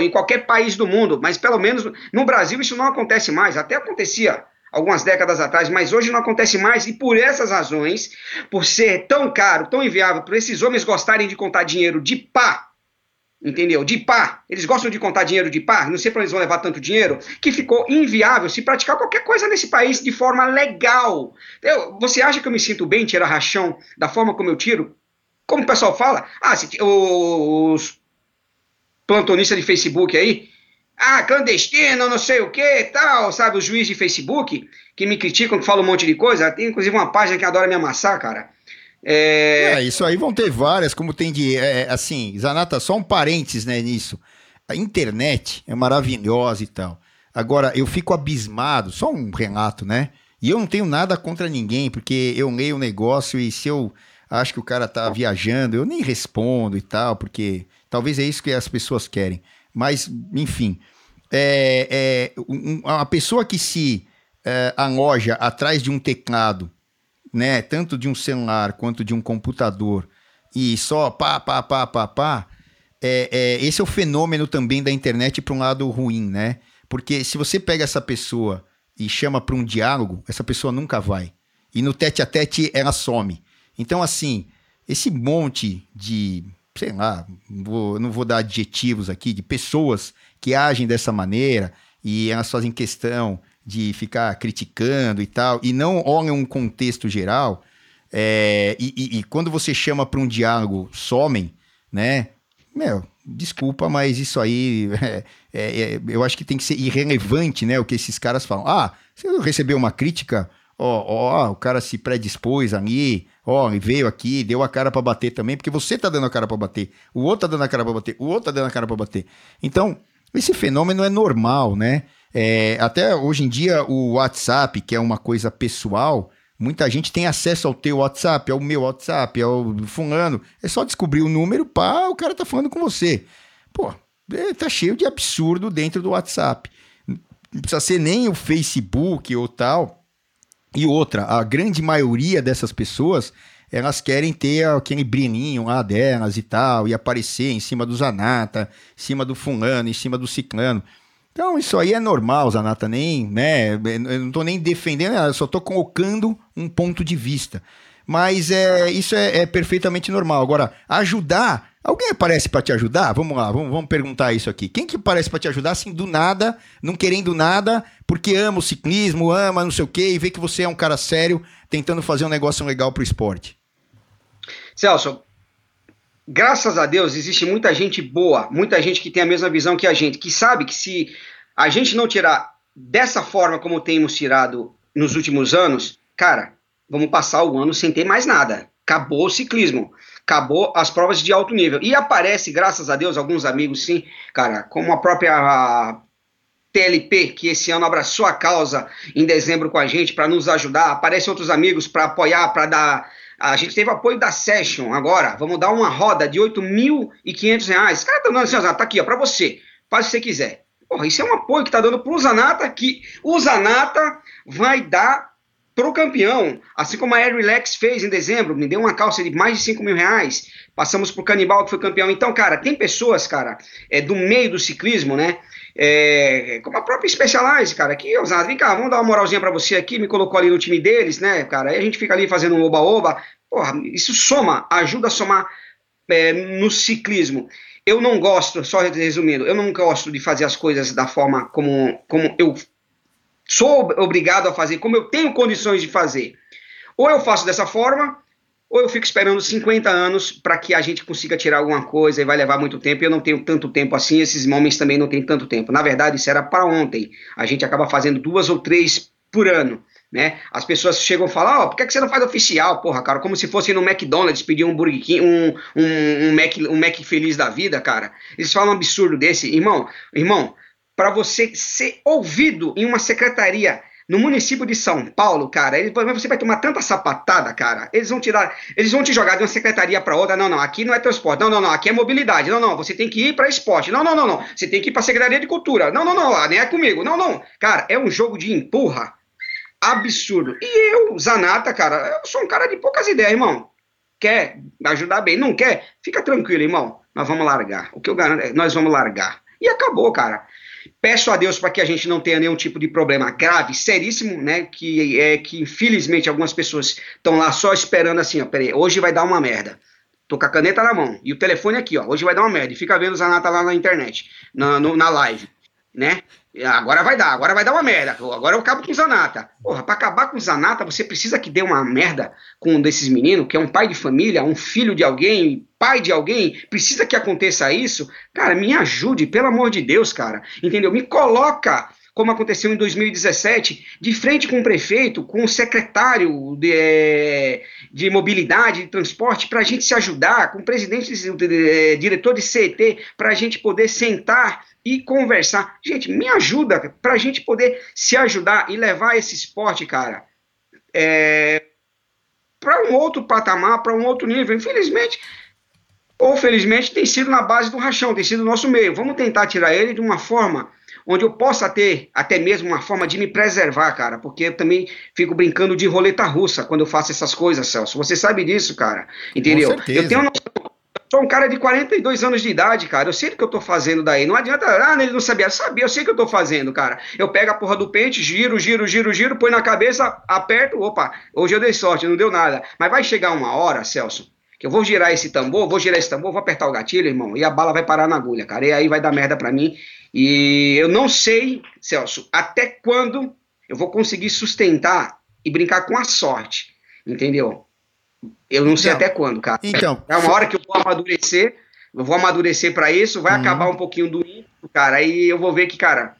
S2: em qualquer país do mundo, mas pelo menos no Brasil isso não acontece mais. Até acontecia algumas décadas atrás, mas hoje não acontece mais, e por essas razões, por ser tão caro, tão inviável, por esses homens gostarem de contar dinheiro de pá, entendeu? De pá, eles gostam de contar dinheiro de pá, não sei para eles vão levar tanto dinheiro, que ficou inviável se praticar qualquer coisa nesse país de forma legal. Eu, você acha que eu me sinto bem tirar rachão da forma como eu tiro? Como o pessoal fala? Ah, se, os plantonistas de Facebook aí, ah, clandestino, não sei o que tal, sabe? Os juízes de Facebook que me criticam, que falam um monte de coisa. Tem inclusive uma página que adora me amassar, cara.
S1: É... é isso aí vão ter várias, como tem de. É, é, assim, Zanata, só um parênteses né, nisso. A internet é maravilhosa e tal. Agora, eu fico abismado, só um relato, né? E eu não tenho nada contra ninguém, porque eu leio o um negócio e se eu acho que o cara tá viajando, eu nem respondo e tal, porque talvez é isso que as pessoas querem. Mas, enfim, é, é, um, uma pessoa que se é, aloja atrás de um teclado, né, tanto de um celular quanto de um computador, e só pá, pá, pá, pá, pá, é, é, esse é o fenômeno também da internet para um lado ruim, né? Porque se você pega essa pessoa e chama para um diálogo, essa pessoa nunca vai. E no tete a tete ela some. Então, assim, esse monte de sei lá, vou, não vou dar adjetivos aqui, de pessoas que agem dessa maneira e elas fazem questão de ficar criticando e tal, e não olham um contexto geral, é, e, e, e, quando você chama para um diálogo, somem, né? Meu, desculpa, mas isso aí é, é, é, eu acho que tem que ser irrelevante, né? O que esses caras falam. Ah, você recebeu uma crítica, ó, ó, o cara se predispôs ali, Ó, oh, veio aqui, deu a cara para bater também, porque você tá dando a cara para bater, o outro tá dando a cara para bater, o outro tá dando a cara para bater. Então, esse fenômeno é normal, né? É, até hoje em dia, o WhatsApp, que é uma coisa pessoal, muita gente tem acesso ao teu WhatsApp, ao meu WhatsApp, ao fulano. É só descobrir o número, pá, o cara tá falando com você. Pô, é, tá cheio de absurdo dentro do WhatsApp. Não precisa ser nem o Facebook ou tal e outra, a grande maioria dessas pessoas, elas querem ter aquele brilhinho lá delas e tal, e aparecer em cima do Zanata, em cima do fulano, em cima do ciclano. Então, isso aí é normal, Zanata, nem, né, eu não tô nem defendendo, eu só tô colocando um ponto de vista. Mas é, isso é, é perfeitamente normal. Agora, ajudar Alguém aparece para te ajudar? Vamos lá, vamos, vamos, perguntar isso aqui. Quem que aparece para te ajudar assim do nada, não querendo nada, porque ama o ciclismo, ama não sei o quê, e vê que você é um cara sério tentando fazer um negócio legal pro esporte?
S2: Celso, graças a Deus existe muita gente boa, muita gente que tem a mesma visão que a gente, que sabe que se a gente não tirar dessa forma como temos tirado nos últimos anos, cara, vamos passar o ano sem ter mais nada. Acabou o ciclismo acabou as provas de alto nível. E aparece, graças a Deus, alguns amigos, sim, cara, como a própria TLP, que esse ano abraçou a causa em dezembro com a gente para nos ajudar. Aparecem outros amigos para apoiar, para dar. A gente teve apoio da Session agora. Vamos dar uma roda de R$ 8.500. Cara, tá dando assim, tá aqui, ó, para você. Faz o que você quiser. Porra, isso é um apoio que tá dando pro Zanata, que o Zanata vai dar pro campeão, assim como a Air Relax fez em dezembro, me deu uma calça de mais de 5 mil reais. Passamos pro Canibal, que foi campeão. Então, cara, tem pessoas, cara, é, do meio do ciclismo, né? É, como a própria Specialized, cara, que, ousado, vem cá, vamos dar uma moralzinha para você aqui, me colocou ali no time deles, né, cara? Aí a gente fica ali fazendo um oba-oba. Porra, isso soma, ajuda a somar é, no ciclismo. Eu não gosto, só resumindo, eu não gosto de fazer as coisas da forma como, como eu sou obrigado a fazer, como eu tenho condições de fazer. Ou eu faço dessa forma, ou eu fico esperando 50 anos para que a gente consiga tirar alguma coisa e vai levar muito tempo. E eu não tenho tanto tempo assim, esses homens também não têm tanto tempo. Na verdade, isso era para ontem. A gente acaba fazendo duas ou três por ano. Né? As pessoas chegam a falar, ó, oh, por que, que você não faz oficial, porra, cara? Como se fosse no McDonald's pedir um Burger King, um, um, um, Mac, um Mac feliz da vida, cara. Eles falam um absurdo desse. Irmão, irmão, para você ser ouvido em uma secretaria no município de São Paulo, cara, ele, você vai tomar tanta sapatada, cara. Eles vão tirar, eles vão te jogar de uma secretaria para outra. Não, não, aqui não é transporte. Não, não, não, aqui é mobilidade. Não, não, você tem que ir para esporte. Não, não, não, não. Você tem que ir para secretaria de cultura. Não, não, não, nem é comigo. Não, não. Cara, é um jogo de empurra absurdo. E eu, Zanata, cara, eu sou um cara de poucas ideias, irmão. Quer ajudar bem? Não quer? Fica tranquilo, irmão. Nós vamos largar. O que eu garanto é nós vamos largar. E acabou, cara. Peço a Deus para que a gente não tenha nenhum tipo de problema grave, seríssimo, né? Que é que infelizmente algumas pessoas estão lá só esperando assim, ó, peraí, hoje vai dar uma merda. Tô com a caneta na mão e o telefone aqui, ó. Hoje vai dar uma merda. E fica vendo Zanata lá na internet, na, no, na live, né? Agora vai dar, agora vai dar uma merda. Agora eu acabo com o Zanata. Porra, pra acabar com o Zanata, você precisa que dê uma merda com um desses meninos, que é um pai de família, um filho de alguém, pai de alguém. Precisa que aconteça isso. Cara, me ajude, pelo amor de Deus, cara. Entendeu? Me coloca como aconteceu em 2017, de frente com o prefeito, com o secretário de, eh, de mobilidade e transporte, para a gente se ajudar, com o presidente, diretor de CET, para a gente poder sentar e conversar. Gente, me ajuda para a gente poder se ajudar e levar esse esporte, cara, é, para um outro patamar, para um outro nível. Infelizmente, ou felizmente, tem sido na base do rachão, tem sido o nosso meio. Vamos tentar tirar ele de uma forma onde eu possa ter até mesmo uma forma de me preservar, cara, porque eu também fico brincando de roleta russa quando eu faço essas coisas, Celso. Você sabe disso, cara, entendeu? Eu tenho noção sou um cara de 42 anos de idade, cara. Eu sei o que eu tô fazendo daí. Não adianta, ah, ele não sabia. Eu sabia, eu sei o que eu tô fazendo, cara. Eu pego a porra do pente, giro, giro, giro, giro, põe na cabeça, aperto, opa, hoje eu dei sorte, não deu nada. Mas vai chegar uma hora, Celso, que eu vou girar esse tambor, vou girar esse tambor, vou apertar o gatilho, irmão, e a bala vai parar na agulha, cara. E aí vai dar merda pra mim. E eu não sei, Celso, até quando eu vou conseguir sustentar e brincar com a sorte, entendeu? Eu não sei então, até quando, cara. Então, é uma hora que eu amadurecer, eu vou amadurecer para isso, vai uhum. acabar um pouquinho do ímpeto, cara, aí eu vou ver que, cara,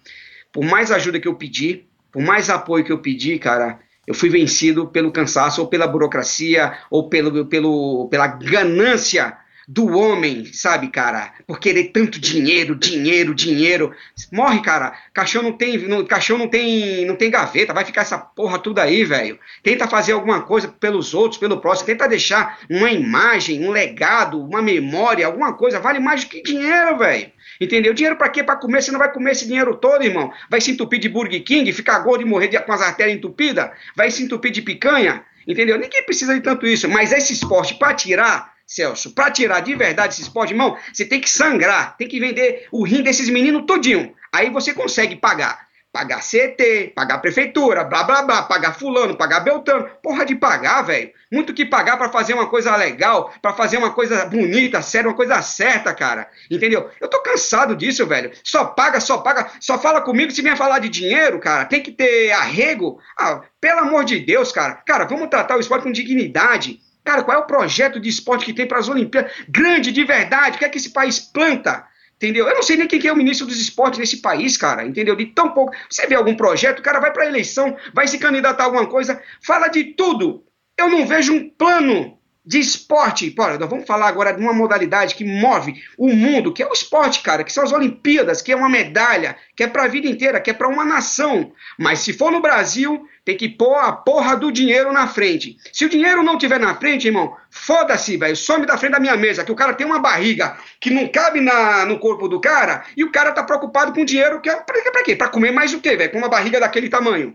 S2: por mais ajuda que eu pedi, por mais apoio que eu pedi, cara, eu fui vencido pelo cansaço, ou pela burocracia, ou pelo, pelo, pela ganância do homem, sabe, cara? Por querer tanto dinheiro, dinheiro, dinheiro. Morre, cara. Caixão não tem, não, caixão não tem, não tem gaveta. Vai ficar essa porra tudo aí, velho. Tenta fazer alguma coisa pelos outros, pelo próximo. Tenta deixar uma imagem, um legado, uma memória, alguma coisa. Vale mais do que dinheiro, velho. Entendeu? Dinheiro para quê? Para comer, você não vai comer esse dinheiro todo, irmão. Vai se entupir de Burger King, ficar gordo e morrer de, com as artérias entupidas? Vai se entupir de picanha? Entendeu? Ninguém precisa de tanto isso. Mas esse esporte, para tirar, Celso, para tirar de verdade esse esporte, irmão, você tem que sangrar, tem que vender o rim desses meninos todinho. Aí você consegue pagar. Pagar CT, pagar prefeitura, blá blá blá, pagar fulano, pagar Beltrano. Porra de pagar, velho. Muito que pagar para fazer uma coisa legal, para fazer uma coisa bonita, séria, uma coisa certa, cara. Entendeu? Eu tô cansado disso, velho. Só paga, só paga, só fala comigo se vier falar de dinheiro, cara. Tem que ter arrego. Ah, pelo amor de Deus, cara. Cara, vamos tratar o esporte com dignidade. Cara, qual é o projeto de esporte que tem para as Olimpíadas? Grande de verdade, o que é que esse país planta? Entendeu? Eu não sei nem quem é o ministro dos esportes nesse país, cara, entendeu? De tão pouco. Você vê algum projeto, o cara vai para a eleição, vai se candidatar a alguma coisa, fala de tudo. Eu não vejo um plano de esporte. Pô, nós vamos falar agora de uma modalidade que move o mundo, que é o esporte, cara, que são as Olimpíadas, que é uma medalha, que é para a vida inteira, que é para uma nação. Mas se for no Brasil, tem que pôr a porra do dinheiro na frente. Se o dinheiro não tiver na frente, irmão, foda-se, velho, some da frente da minha mesa, que o cara tem uma barriga que não cabe na, no corpo do cara, e o cara tá preocupado com dinheiro, que é pra, pra quê? Pra comer mais o quê, velho? Com uma barriga daquele tamanho.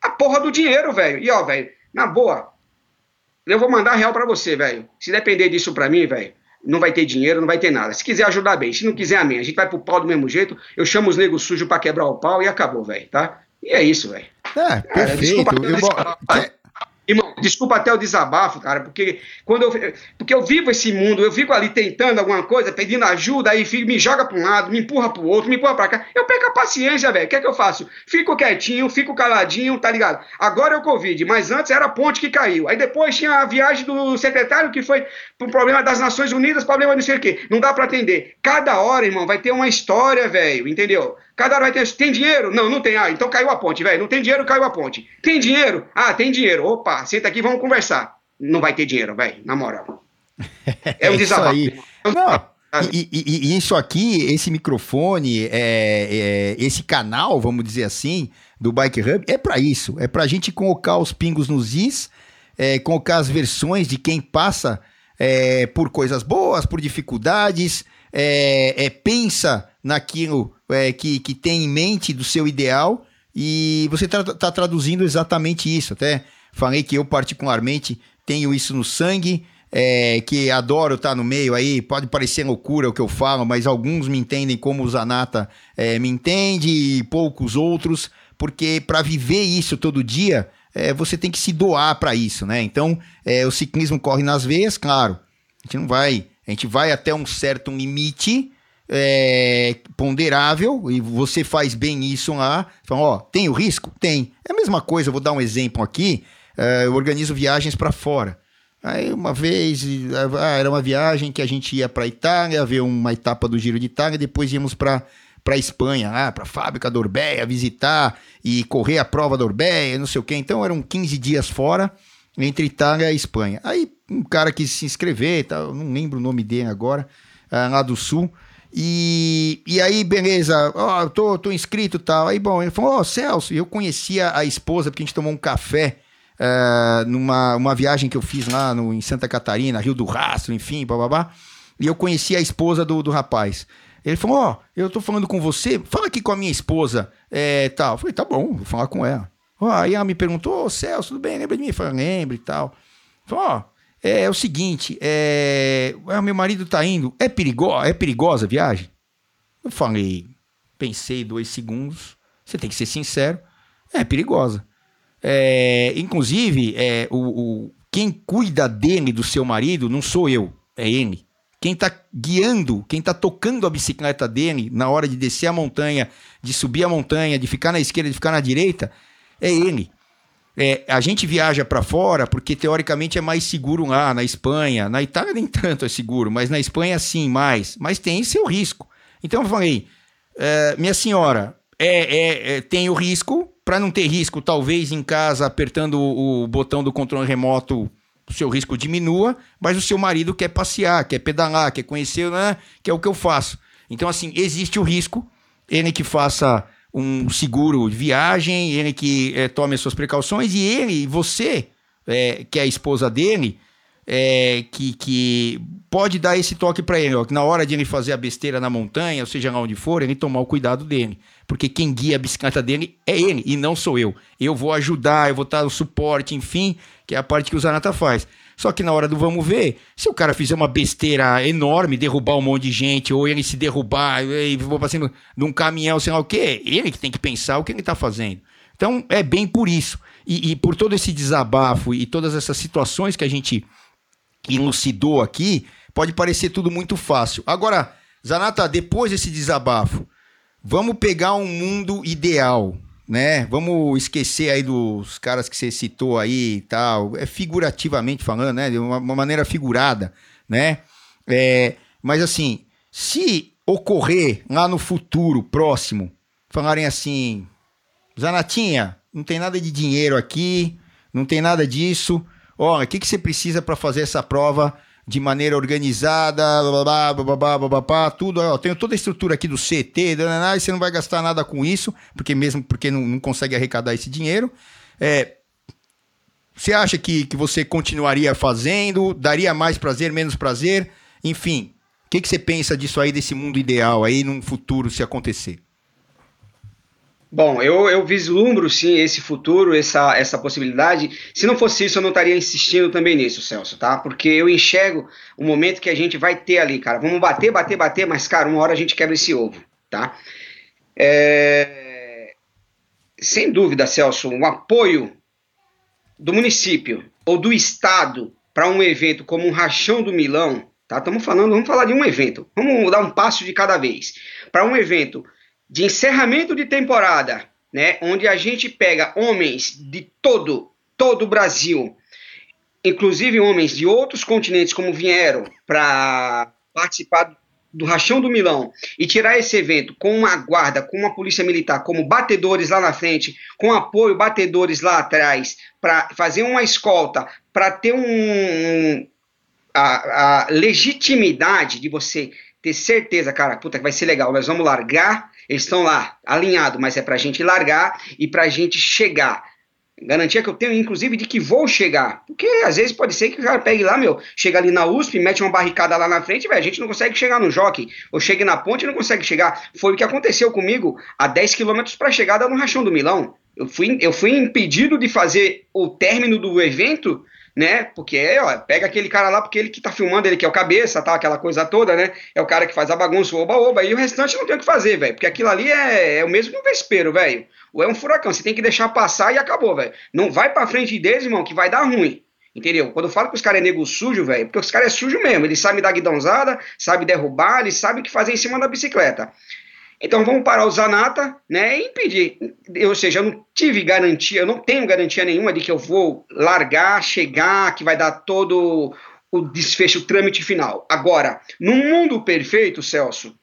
S2: A porra do dinheiro, velho. E ó, velho, na boa, eu vou mandar real para você, velho. Se depender disso para mim, velho, não vai ter dinheiro, não vai ter nada. Se quiser ajudar bem, se não quiser, amém. A gente vai pro pau do mesmo jeito. Eu chamo os negros sujos para quebrar o pau e acabou, velho, tá? E é isso, velho.
S1: É, perfeito. Desculpa, eu,
S2: Irmão, desculpa até o desabafo, cara, porque quando eu, porque eu vivo esse mundo, eu fico ali tentando alguma coisa, pedindo ajuda, aí fico, me joga para um lado, me empurra para o outro, me empurra para cá. Eu perco a paciência, velho. O que é que eu faço? Fico quietinho, fico caladinho, tá ligado? Agora é o Covid, mas antes era a ponte que caiu. Aí depois tinha a viagem do secretário que foi pro problema das Nações Unidas, problema não sei o quê. Não dá para atender. Cada hora, irmão, vai ter uma história, velho, entendeu? Cada hora vai ter. Tem dinheiro? Não, não tem. Ah, então caiu a ponte, velho. Não tem dinheiro, caiu a ponte. Tem dinheiro? Ah, tem dinheiro. Opa, senta aqui, vamos conversar. Não vai ter dinheiro, velho, na moral.
S1: É um desabafo. Não. E, e, e, isso aqui, esse microfone, é, é, esse canal, vamos dizer assim, do Bike Hub é para isso, é para a gente colocar os pingos nos is, é, colocar as versões de quem passa é, por coisas boas, por dificuldades, é, é pensa naquilo é, que, que tem em mente do seu ideal e você está tá traduzindo exatamente isso. Até falei que eu particularmente tenho isso no sangue, é, que adoro estar tá no meio aí, pode parecer loucura o que eu falo, mas alguns me entendem como o Zanata é, me entende e poucos outros porque para viver isso todo dia, é, você tem que se doar para isso, né? Então, é, o ciclismo corre nas veias, claro. A gente não vai, a gente vai até um certo limite é, ponderável e você faz bem isso lá. Fala, ó, tem o risco? Tem. É a mesma coisa, vou dar um exemplo aqui. É, eu organizo viagens para fora. Aí uma vez, ah, era uma viagem que a gente ia para Itália, ver uma etapa do Giro de Itália, depois íamos para para Espanha, ah, para a fábrica da Orbeia, visitar e correr a prova da Orbeia, não sei o quê. Então eram 15 dias fora entre Itália e Espanha. Aí um cara quis se inscrever, tá, não lembro o nome dele agora, ah, lá do sul. E, e aí, beleza, ó, oh, tô, tô inscrito e tal. Aí, bom, ele falou, ó, oh, Celso, eu conhecia a esposa porque a gente tomou um café uh, numa uma viagem que eu fiz lá no, em Santa Catarina, Rio do Rastro, enfim, babá. E eu conheci a esposa do, do rapaz. Ele falou: Ó, oh, eu tô falando com você, fala aqui com a minha esposa, é, tal. Eu falei: Tá bom, vou falar com ela. Aí ela me perguntou: Celso, tudo bem? Lembra de mim? Eu falei: Lembro e tal. Falou: Ó, é, é, o seguinte, é, meu marido tá indo, é, perigo, é perigosa a viagem? Eu falei: Pensei dois segundos, você tem que ser sincero, é perigosa. É, inclusive, é, o, o, quem cuida dele, do seu marido, não sou eu, é ele. Quem está guiando, quem está tocando a bicicleta dele na hora de descer a montanha, de subir a montanha, de ficar na esquerda, de ficar na direita, é ele. É, a gente viaja para fora porque teoricamente é mais seguro lá na Espanha. Na Itália nem tanto é seguro, mas na Espanha sim, mais. Mas tem seu risco. Então eu falei, é, minha senhora, é, é, é tem o risco. Para não ter risco, talvez em casa apertando o, o botão do controle remoto o seu risco diminua, mas o seu marido quer passear, quer pedalar, quer conhecer, né? Que é o que eu faço. Então, assim, existe o risco, ele que faça um seguro de viagem, ele que é, tome as suas precauções, e ele, você, é, que é a esposa dele, é, que, que pode dar esse toque para ele, ó, que na hora de ele fazer a besteira na montanha, ou seja lá onde for, ele tomar o cuidado dele. Porque quem guia a bicicleta dele é ele e não sou eu. Eu vou ajudar, eu vou estar no suporte, enfim, que é a parte que o Zanata faz. Só que na hora do vamos ver, se o cara fizer uma besteira enorme, derrubar um monte de gente, ou ele se derrubar e vou pra cima de um caminhão, sei lá o quê, ele que tem que pensar o que ele tá fazendo. Então é bem por isso. E, e por todo esse desabafo e todas essas situações que a gente elucidou aqui, pode parecer tudo muito fácil. Agora, Zanata, depois desse desabafo, vamos pegar um mundo ideal, né? Vamos esquecer aí dos caras que você citou aí e tal, é figurativamente falando, né? De uma, uma maneira figurada, né? É, mas assim, se ocorrer lá no futuro próximo, falarem assim, Zanatinha, não tem nada de dinheiro aqui, não tem nada disso, olha, o que, que você precisa para fazer essa prova de maneira organizada, blá, blá, blá, blá, blá, tudo, ó, tenho toda a estrutura aqui do CT, e você não vai gastar nada com isso, porque mesmo porque não, não consegue arrecadar esse dinheiro. É, você acha que, que você continuaria fazendo? Daria mais prazer, menos prazer? Enfim, o que, que você pensa disso aí, desse mundo ideal aí, num futuro, se acontecer?
S2: Bom, eu, eu vislumbro sim esse futuro, essa, essa possibilidade. Se não fosse isso, eu não estaria insistindo também nisso, Celso, tá? Porque eu enxergo o momento que a gente vai ter ali, cara. Vamos bater, bater, bater, mas, cara, uma hora a gente quebra esse ovo, tá? É... Sem dúvida, Celso, o apoio do município ou do estado para um evento como um Rachão do Milão, tá? Estamos falando, vamos falar de um evento. Vamos dar um passo de cada vez. Para um evento de encerramento de temporada, né, onde a gente pega homens de todo, todo o Brasil, inclusive homens de outros continentes como vieram para participar do Rachão do Milão e tirar esse evento com uma guarda, com uma polícia militar, como batedores lá na frente, com apoio batedores lá atrás, para fazer uma escolta, para ter um, a, a legitimidade de você ter certeza, cara, puta, que vai ser legal, nós vamos largar Eles estão lá, alinhados, mas é para a gente largar e para a gente chegar. Garantia que eu tenho, inclusive, de que vou chegar. Porque às vezes pode ser que o cara pegue lá, meu, chega ali na USP, mete uma barricada lá na frente, velho, a gente não consegue chegar no jockey. Ou chega na ponte e não consegue chegar. Foi o que aconteceu comigo a 10 quilômetros para a chegada no Rachão do Milão. Eu fui, eu fui impedido de fazer o término do evento né? Porque, ó, pega aquele cara lá, porque ele que tá filmando, ele que é o cabeça, tá? Aquela coisa toda, né? É o cara que faz a bagunça, o oba-oba, e o restante não tem o que fazer, velho. Porque aquilo ali é, é o mesmo que um vespeiro, velho. Ou é um furacão, você tem que deixar passar e acabou, velho. Não vai pra frente deles, irmão, que vai dar ruim. Entendeu? Quando eu falo que os caras é nego sujo, velho, porque os caras é sujo mesmo. Eles sabem dar guidãozada, sabem derrubar, eles sabem o que fazer em cima da bicicleta. Então vamos parar o Zanata, né, e impedir. Ou seja, eu não tive garantia, eu não tenho garantia nenhuma de que eu vou largar, chegar, que vai dar todo o desfecho, o trâmite final. Agora, num mundo perfeito, Celso,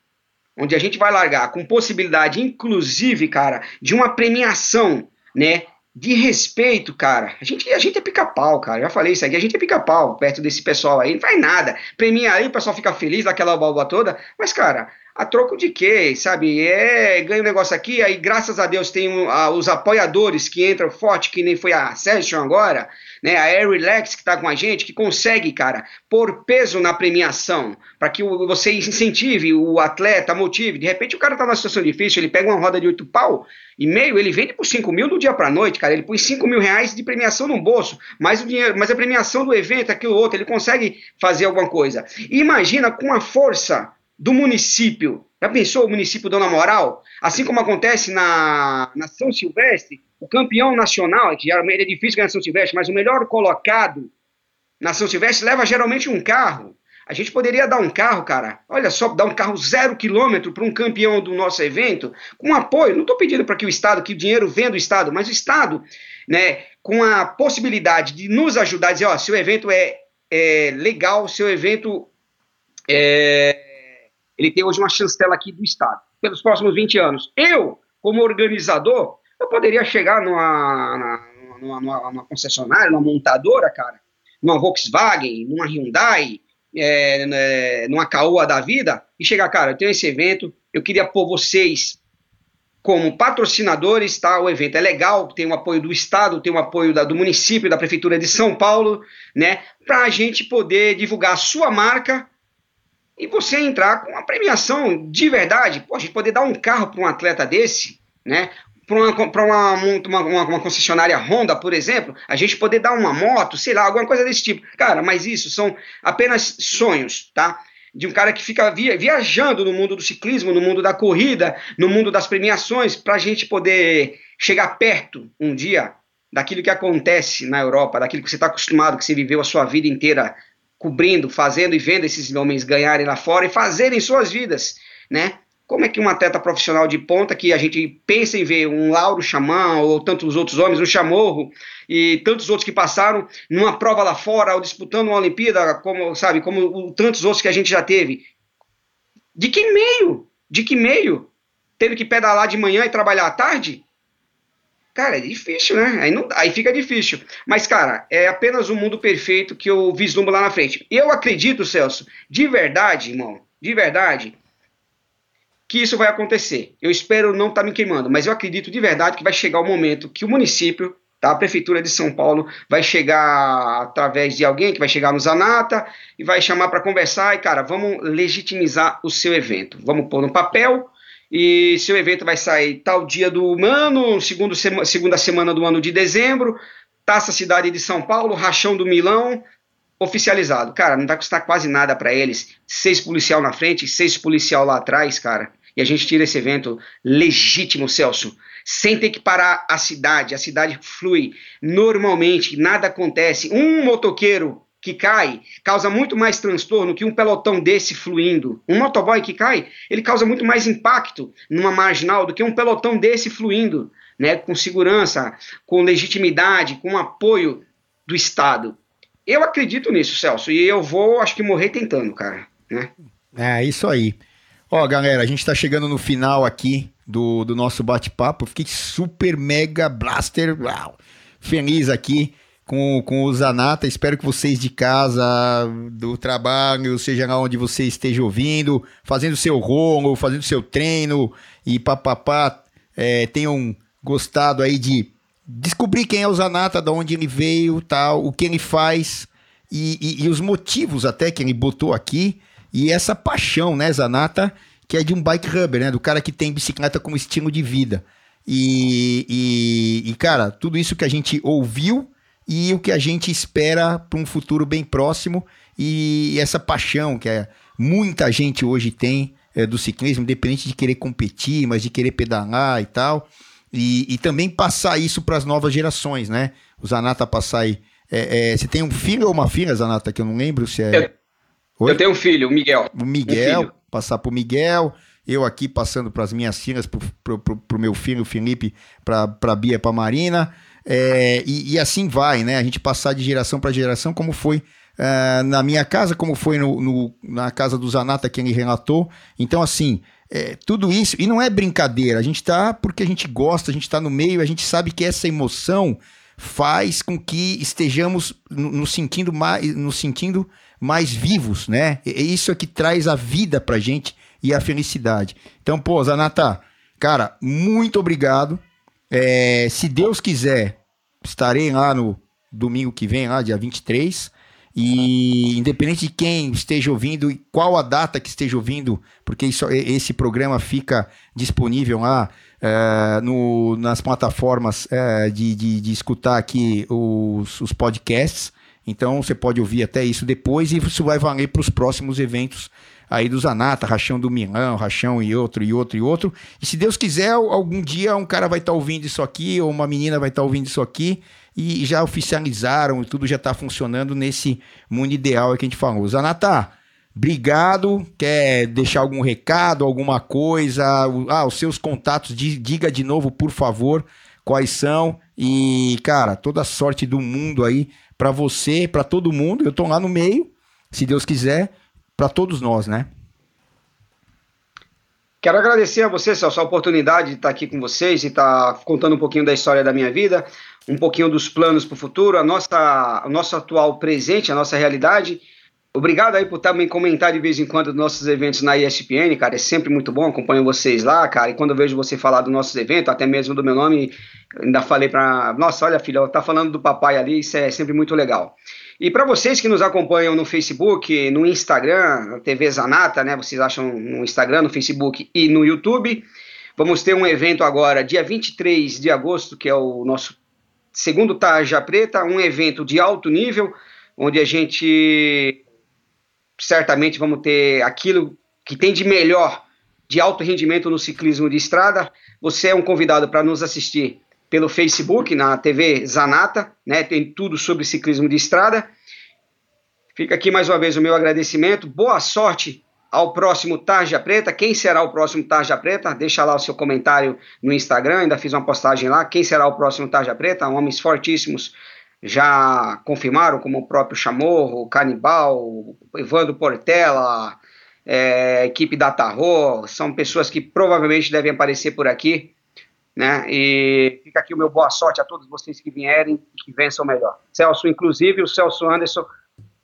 S2: onde a gente vai largar com possibilidade, inclusive, cara, de uma premiação, né, de respeito, cara. A gente, a gente é pica-pau, cara. Já falei isso aqui, a gente é pica-pau perto desse pessoal aí. Não faz nada. Premia aí, o pessoal fica feliz daquela balba toda. Mas, cara, a troco de quê, sabe? É, ganha um negócio aqui, aí graças a Deus tem um, a, os apoiadores que entram forte, que nem foi a Session agora, né? A Air Relax que tá com a gente, que consegue, cara, pôr peso na premiação, para que o, você incentive o atleta, motive. De repente o cara tá numa situação difícil, ele pega uma roda de oito pau e meio, ele vende por 5 mil do dia pra noite, cara. Ele põe 5 mil reais de premiação no bolso, mais o dinheiro, mas a premiação do evento, aquilo outro, ele consegue fazer alguma coisa. E imagina com a força do município. Já pensou o município dando a moral? Assim como acontece na, na São Silvestre, o campeão nacional, que geralmente é difícil ganhar São Silvestre, mas o melhor colocado na São Silvestre leva geralmente um carro. A gente poderia dar um carro, cara, olha só, dar um carro zero quilômetro para um campeão do nosso evento, com apoio. Não estou pedindo para que o Estado, que o dinheiro venha do Estado, mas o Estado, né, com a possibilidade de nos ajudar, dizer, ó, seu evento é, é legal, seu evento é, ele tem hoje uma chancela aqui do Estado, pelos próximos 20 anos. Eu, como organizador, eu poderia chegar numa, numa, numa, numa concessionária, numa montadora, cara, numa Volkswagen, numa Hyundai, é, né, numa Caoa da vida, e chegar, cara, eu tenho esse evento, eu queria pôr vocês como patrocinadores, tá? O evento é legal, tem o apoio do Estado, tem o apoio da, do município, da Prefeitura de São Paulo, né? Para a gente poder divulgar a sua marca e você entrar com uma premiação de verdade. Pô, a gente poder dar um carro para um atleta desse, né? Para uma, uma, uma, uma, concessionária Honda, por exemplo, a gente poder dar uma moto, sei lá, alguma coisa desse tipo. Cara, mas isso são apenas sonhos, tá? De um cara que fica via, viajando no mundo do ciclismo, no mundo da corrida, no mundo das premiações, para a gente poder chegar perto um dia daquilo que acontece na Europa, daquilo que você está acostumado, que você viveu a sua vida inteira cobrindo, fazendo e vendo esses homens ganharem lá fora e fazerem suas vidas, né? Como é que um atleta profissional de ponta, que a gente pensa em ver um Lauro Xamã, ou tantos outros homens, um Chamorro, e tantos outros que passaram numa prova lá fora, ou disputando uma Olimpíada, como, sabe, como tantos outros que a gente já teve. De que meio? De que meio? Tendo que pedalar de manhã e trabalhar à tarde? Cara, é difícil, né? Aí, não, aí fica difícil. Mas, cara, é apenas um mundo perfeito que eu vislumbro lá na frente. Eu acredito, Celso, de verdade, irmão, de verdade, que isso vai acontecer. Eu espero não estar tá me queimando, mas eu acredito de verdade que vai chegar o momento que o município, tá, a Prefeitura de São Paulo, vai chegar através de alguém que vai chegar no Zanata e vai chamar para conversar e, cara, vamos legitimizar o seu evento. Vamos pôr no papel e seu evento vai sair tal dia do ano, segundo sema, segunda semana do ano de dezembro, Taça Cidade de São Paulo, Rachão do Milão, oficializado. Cara, não vai custar quase nada para eles. Seis policial na frente, seis policial lá atrás, cara. E a gente tira esse evento legítimo, Celso. Sem ter que parar a cidade. A cidade flui normalmente, nada acontece. Um motoqueiro que cai causa muito mais transtorno que um pelotão desse fluindo. Um motoboy que cai, ele causa muito mais impacto numa marginal do que um pelotão desse fluindo, né, com segurança, com legitimidade, com apoio do Estado. Eu acredito nisso, Celso, e eu vou, acho que morrer tentando, cara. Né?
S1: É, isso aí. Ó, galera, a gente tá chegando no final aqui do, do nosso bate-papo. Fiquei super mega blaster, uau, feliz aqui com, com o Zanata. Espero que vocês de casa, do trabalho, seja lá onde você esteja ouvindo, fazendo seu rolo, fazendo seu treino e papapá, é, tenham gostado aí de descobrir quem é o Zanata, de onde ele veio, tal, o que ele faz e, e, e os motivos até que ele botou aqui e essa paixão, né, Zanata, que é de um bike rubber, né, do cara que tem bicicleta como estilo de vida. E, e, e cara, tudo isso que a gente ouviu e o que a gente espera para um futuro bem próximo e essa paixão que é, muita gente hoje tem é, do ciclismo, independente de querer competir, mas de querer pedalar e tal. E, e também passar isso para as novas gerações, né? O Zanata passar aí. É, é, você tem um filho ou uma filha, Zanata, que eu não lembro se é.
S2: Eu, eu tenho um filho, o Miguel.
S1: O Miguel, um passar para o Miguel eu aqui passando para as minhas filhas, para o meu filho Felipe, para a Bia, para a Marina, é, e, e, assim vai, né? A gente passar de geração para geração, como foi uh, na minha casa, como foi no, no, na casa do Zanata que ele relatou. Então, assim, é, tudo isso, e não é brincadeira, a gente está porque a gente gosta, a gente está no meio, a gente sabe que essa emoção faz com que estejamos nos sentindo mais, nos sentindo mais vivos, né? É isso é que traz a vida pra gente e a felicidade. Então, pô, Zanata, cara, muito obrigado. É, se Deus quiser, estarei lá no domingo que vem, lá, dia 23. E independente de quem esteja ouvindo e qual a data que esteja ouvindo, porque isso, esse programa fica disponível lá é, no, nas plataformas é, de, de, de, escutar aqui os, os podcasts. Então você pode ouvir até isso depois e isso vai valer para os próximos eventos aí do Zanata, Rachão do Milão, Rachão e outro, e outro, e outro. E se Deus quiser, algum dia um cara vai estar tá ouvindo isso aqui, ou uma menina vai estar tá ouvindo isso aqui, e já oficializaram, tudo já está funcionando nesse mundo ideal que a gente falou. Zanata, obrigado. Quer deixar algum recado, alguma coisa? Ah, os seus contatos, diga de novo, por favor, quais são. E, cara, toda a sorte do mundo aí para você, para todo mundo. Eu tô lá no meio, se Deus quiser para todos nós, né?
S2: Quero agradecer a você, Celso, a oportunidade de estar aqui com vocês e estar contando um pouquinho da história da minha vida, um pouquinho dos planos para o futuro, a nossa, o nosso atual presente, a nossa realidade. Obrigado aí por também comentar de vez em quando dos nossos eventos na ESPN, cara. É sempre muito bom, acompanho vocês lá, cara. E quando eu vejo você falar dos nossos eventos, até mesmo do meu nome, ainda falei para. Nossa, olha, filha, tá falando do papai ali, isso é sempre muito legal. E para vocês que nos acompanham no Facebook, no Instagram, TV Zanata, né? Vocês acham no Instagram, no Facebook e no YouTube. Vamos ter um evento agora, dia 23 de agosto, que é o nosso segundo Tarja Preta, um evento de alto nível, onde a gente certamente vamos ter aquilo que tem de melhor de alto rendimento no ciclismo de estrada. Você é um convidado para nos assistir pelo Facebook, na TV Zanata, né? Tem tudo sobre ciclismo de estrada. Fica aqui mais uma vez o meu agradecimento. Boa sorte ao próximo Tarja Preta. Quem será o próximo Tarja Preta? Deixa lá o seu comentário no Instagram. Ainda fiz uma postagem lá. Quem será o próximo Tarja Preta? Homens fortíssimos já confirmaram, como o próprio Chamorro, o Canibal, o Evandro Portela, é, equipe da Tarro. São pessoas que provavelmente devem aparecer por aqui né? E fica aqui o meu boa sorte a todos vocês que vierem e que vençam melhor. Celso, inclusive, o Celso Anderson,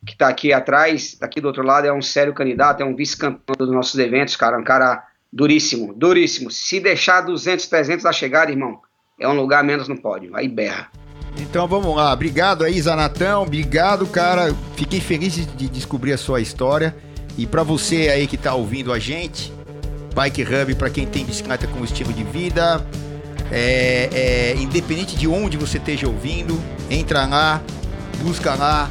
S2: que está aqui atrás, aqui do outro lado, é um sério candidato, é um vice-campeão dos nossos eventos, cara, um cara duríssimo, duríssimo. Se deixar 200, 300 a chegada, irmão, é um lugar menos no pódio, aí berra.
S1: Então vamos lá, obrigado aí, Zanatão, obrigado, cara. Fiquei feliz de descobrir a sua história. E para você aí que está ouvindo a gente, Bike Hub, para quem tem bicicleta como estilo de vida, é, é, independente de onde você esteja ouvindo, entra lá, busca lá.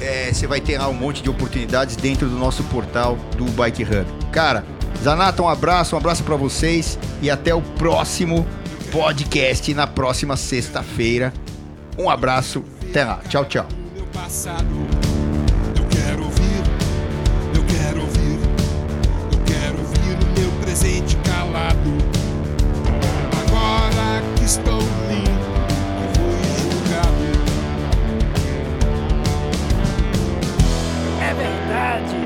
S1: É, você vai ter lá um monte de oportunidades dentro do nosso portal do Bike Hub. Cara, Zanata, um abraço, um abraço para vocês e até o próximo podcast na próxima sexta-feira. Um abraço, até lá. Tchau, tchau. Eu estou lindo e fui julgado. É verdade.